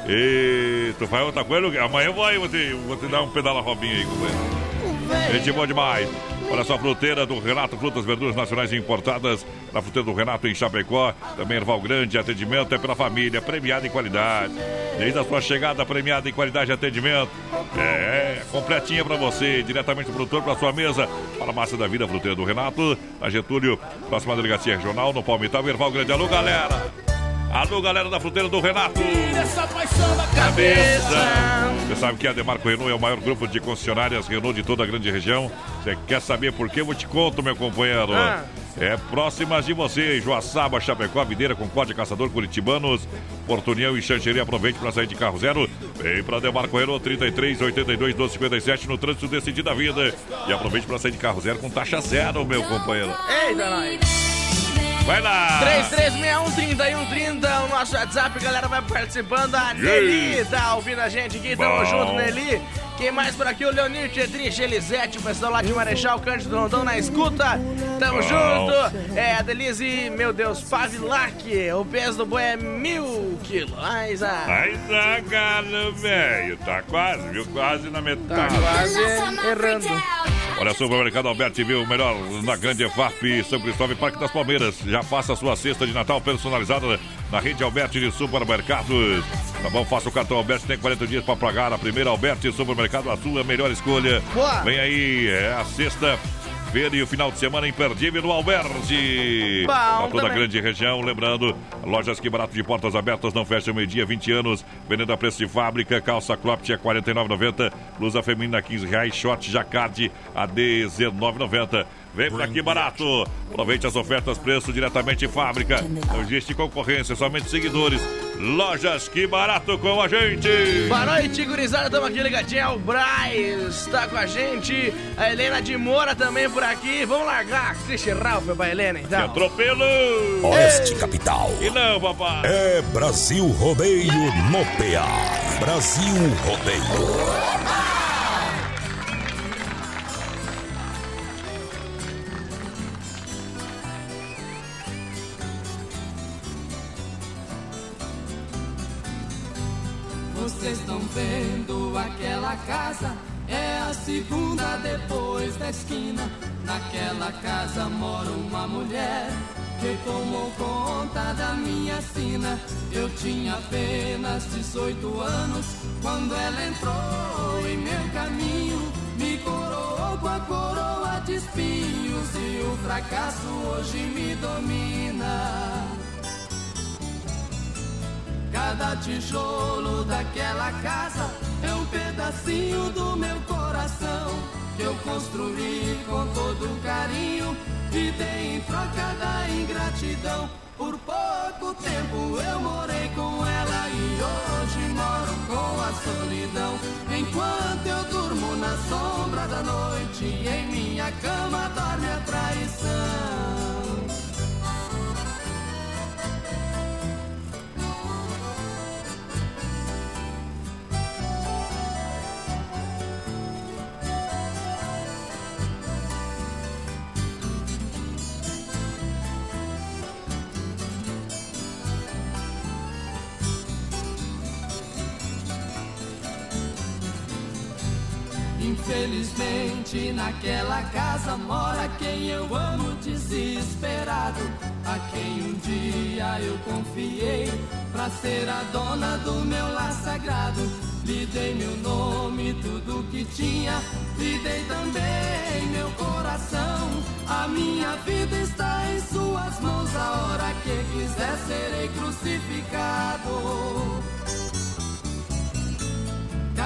E tu faz outra coisa? Amanhã eu vou aí, vou te, vou te dar um pedala robinho aí, companheiro. Gente boa demais. Olha só, a fruteira do Renato, frutas, verduras nacionais importadas. Na fruteira do Renato em Chapecó. Também Erval Grande, atendimento é pela família, premiado em qualidade. Desde a sua chegada, premiada em qualidade de atendimento. É, completinha pra você, diretamente do produtor pra sua mesa. Para a massa da vida, fruteira do Renato. Na Getúlio, próxima delegacia regional, no Palmital, Erval Grande. Alô, galera! Alô, galera da fruteira do Renato! Essa paixão na cabeça. Você sabe que a Demarco Renault é o maior grupo de concessionárias Renault de toda a grande região. Você quer saber por quê? Eu vou te conto, meu companheiro. Ah. É próximas de você, Joaçaba, Chapecó, Videira, Concórdia, Caçador, Curitibanos, Portunião e Xanxerê. Aproveite para sair de carro zero. Vem para Demarco Renault 33 82 12 57 no trânsito decidido da vida. E aproveite para sair de carro zero com taxa zero, meu companheiro. Eita, nós. Vai lá! 3361 o nosso WhatsApp, galera vai participando. A Nelly tá ouvindo a gente aqui, tamo Bom. junto, Nelly. Quem mais por aqui? O Leonir Tietrich, Elisete, o pessoal lá de Marechal Cândido Rondão na escuta. Tamo junto. É, a Denise, meu Deus, Pavilac, o peso do boi é mil quilos. Ah, Ai, tá, cara, velho. Tá quase, viu? Quase na metade. tá quase errando. Olha, Supermercado Alberti, viu? O melhor na grande EFAP, São Cristóvão e Parque das Palmeiras. Já faça a sua cesta de Natal personalizada na rede Alberti de supermercados. Tá bom? Faça o cartão Alberti, tem 40 dias para pagar. A primeira Alberti Supermercado, a sua melhor escolha. Boa. Vem aí, é a sexta. Feira e o final de semana imperdível no Alberti. Pra toda a grande região. Lembrando, lojas que barato de portas abertas não fecham meio-dia, 20 anos. Vendendo a preço de fábrica. Calça cropped a R$ 49,90. Blusa feminina a 15 reais. Short jacquard a R$ 19,90. Vem pra aqui barato. Aproveite as ofertas, preço diretamente de fábrica. Não existe concorrência, somente seguidores. Lojas que barato com a gente. Boa noite, gurizada. Estamos aqui ligadinho. É o Braz tá com a gente. A Helena de Moura também por aqui. Vamos largar Cristian Ralph pra Helena, então. Atropelo. Oeste Capital. E não, papai. É Brasil Rodeio no PA. Brasil Rodeio. Vocês estão vendo aquela casa? É a segunda depois da esquina. Naquela casa mora uma mulher que tomou conta da minha sina. Eu tinha apenas 18 anos quando ela entrou em meu caminho. Me coroou com a coroa de espinhos e o fracasso hoje me domina. Cada tijolo daquela casa é um pedacinho do meu coração que eu construí com todo carinho e dei em troca da ingratidão. Por pouco tempo eu morei com ela e hoje moro com a solidão. Enquanto eu durmo na sombra da noite, em minha cama dorme a traição. Infelizmente naquela casa mora quem eu amo desesperado. quem um dia eu confiei pra ser a dona do meu lar sagrado. Lhe dei meu nome, tudo que tinha, lhe dei também meu coração. A minha vida está em suas mãos, a hora que quiser serei crucificado.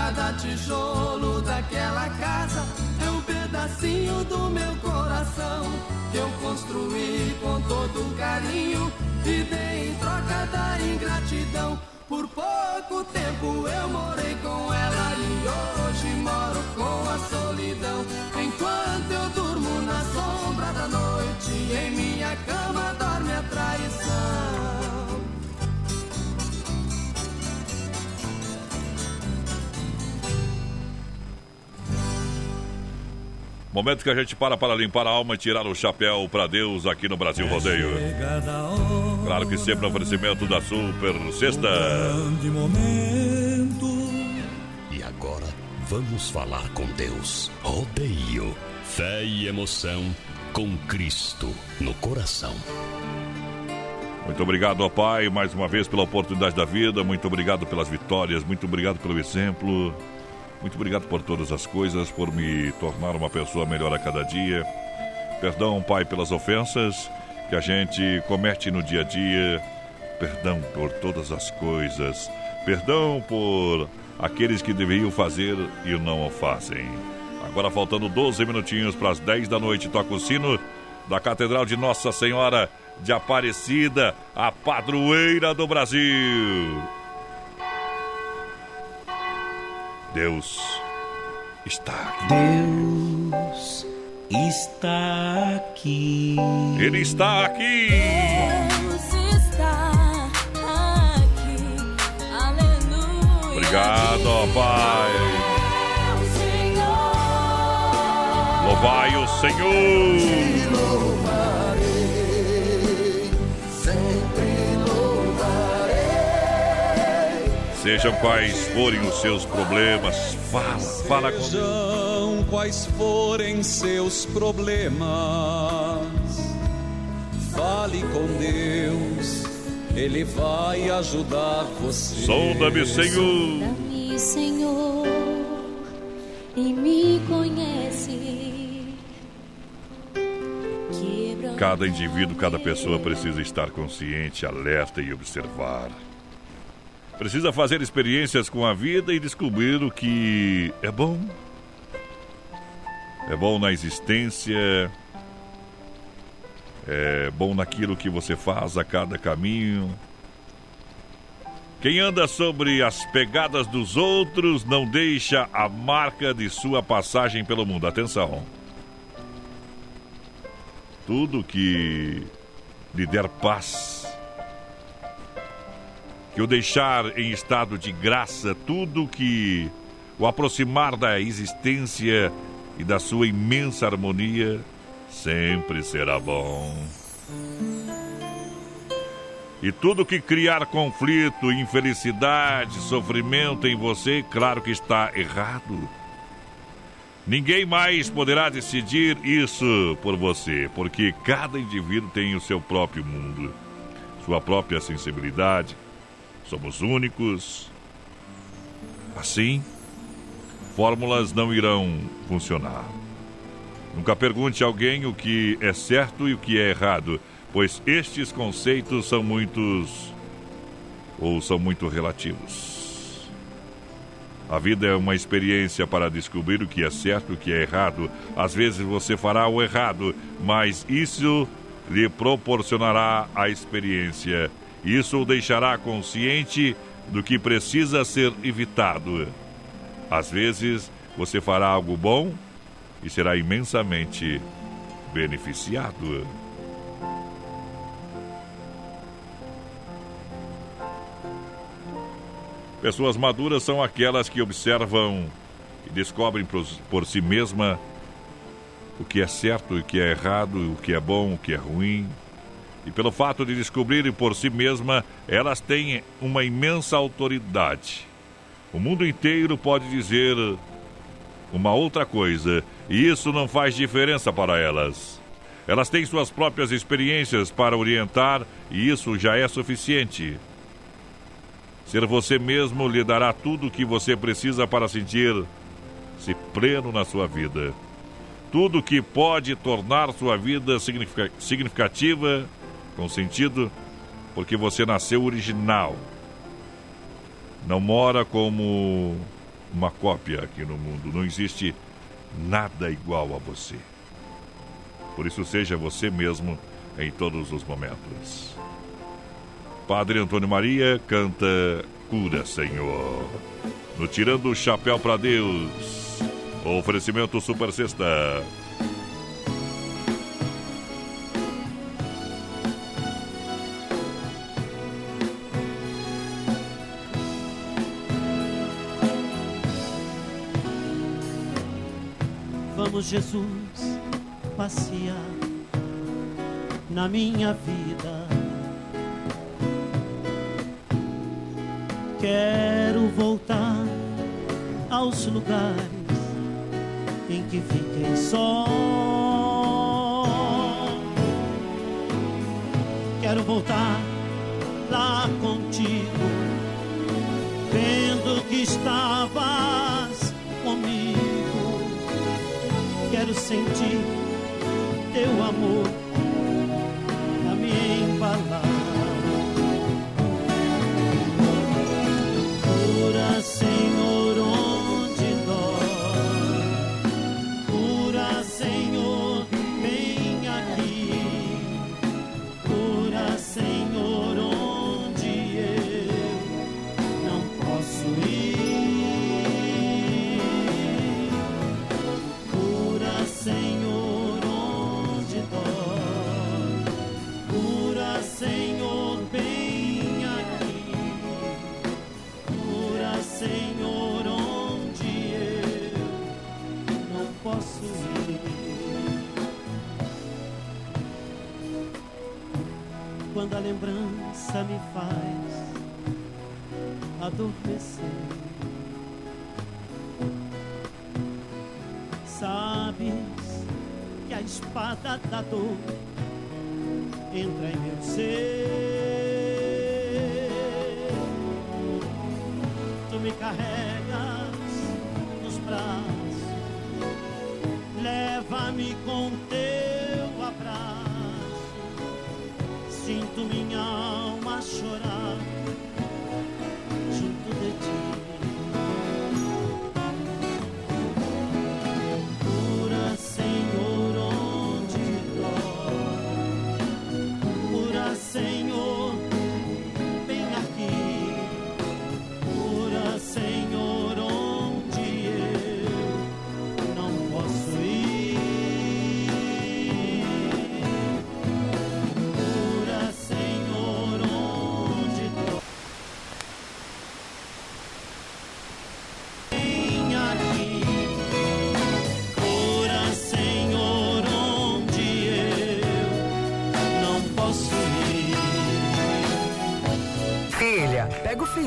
Cada tijolo daquela casa é um pedacinho do meu coração que eu construí com todo carinho e dei em troca da ingratidão. Por pouco tempo eu morei com ela e hoje moro com a solidão. Enquanto eu durmo na sombra da noite, em minha cama dorme a traição. Momento que a gente para para limpar a alma e tirar o chapéu para Deus aqui no Brasil Rodeio. Claro que sempre no oferecimento da Super Sexta. E agora vamos falar com Deus. Rodeio, fé e emoção com Cristo no coração. Muito obrigado, ó Pai, mais uma vez pela oportunidade da vida. Muito obrigado pelas vitórias. Muito obrigado pelo exemplo. Muito obrigado por todas as coisas, por me tornar uma pessoa melhor a cada dia. Perdão, Pai, pelas ofensas que a gente comete no dia a dia. Perdão por todas as coisas. Perdão por aqueles que deveriam fazer e não o fazem. Agora faltando 12 minutinhos para as 10 da noite, toca o sino da Catedral de Nossa Senhora de Aparecida, a padroeira do Brasil. Deus está aqui. Deus está aqui. Ele está aqui. Deus está aqui. Aleluia. Obrigado, ó Pai. Louvai o Senhor. Sejam quais forem os seus problemas, fala, fala com Sejam quais forem seus problemas, fale com Deus, Ele vai ajudar você. Sonda-me, Senhor. Sonda-me, Senhor, e me conhece. Cada indivíduo, cada pessoa precisa estar consciente, alerta e observar. Precisa fazer experiências com a vida e descobrir o que é bom. É bom na existência. É bom naquilo que você faz a cada caminho. Quem anda sobre as pegadas dos outros não deixa a marca de sua passagem pelo mundo. Atenção. Tudo que lhe der paz, que o deixar em estado de graça, tudo que o aproximar da existência e da sua imensa harmonia, sempre será bom. E tudo que criar conflito, infelicidade, sofrimento em você, claro que está errado. Ninguém mais poderá decidir isso por você, porque cada indivíduo tem o seu próprio mundo, sua própria sensibilidade. Somos únicos. Assim, fórmulas não irão funcionar. Nunca pergunte a alguém o que é certo e o que é errado, pois estes conceitos são muitos ou são muito relativos. A vida é uma experiência para descobrir o que é certo e o que é errado. Às vezes você fará o errado, mas isso lhe proporcionará a experiência. Isso o deixará consciente do que precisa ser evitado. Às vezes você fará algo bom e será imensamente beneficiado. Pessoas maduras são aquelas que observam e descobrem por, si mesma o que é certo e o que é errado, o que é bom, o que é ruim. E pelo fato de descobrirem por si mesma, elas têm uma imensa autoridade. O mundo inteiro pode dizer uma outra coisa, e isso não faz diferença para elas. Elas têm suas próprias experiências para orientar e isso já é suficiente. Ser você mesmo lhe dará tudo o que você precisa para sentir-se pleno na sua vida. Tudo que pode tornar sua vida significativa, com sentido, porque você nasceu original. Não mora como uma cópia aqui no mundo. Não existe nada igual a você. Por isso, seja você mesmo em todos os momentos. Padre Antônio Maria canta Cura, Senhor. No Tirando o Chapéu para Deus. Oferecimento Super Sexta. Jesus, passear na minha vida Quero voltar aos lugares em que fiquei só. Quero voltar lá contigo, vendo que estavas sentir teu amor lembrança me faz adormecer. Sabes que a espada da dor entra em meu ser. Tu me carregas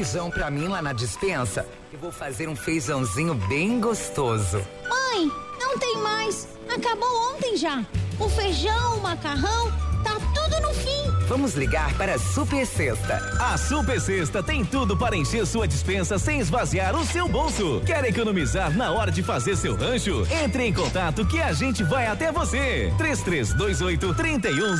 feijão pra mim lá na dispensa. Eu vou fazer um feijãozinho bem gostoso. Mãe, não tem mais. Acabou ontem já. O feijão, o macarrão, tá tudo no fim. Vamos ligar para a Super Sexta. A Super Sexta tem tudo para encher sua dispensa sem esvaziar o seu bolso. Quer economizar na hora de fazer seu rancho? Entre em contato que a gente vai até você. 3328 31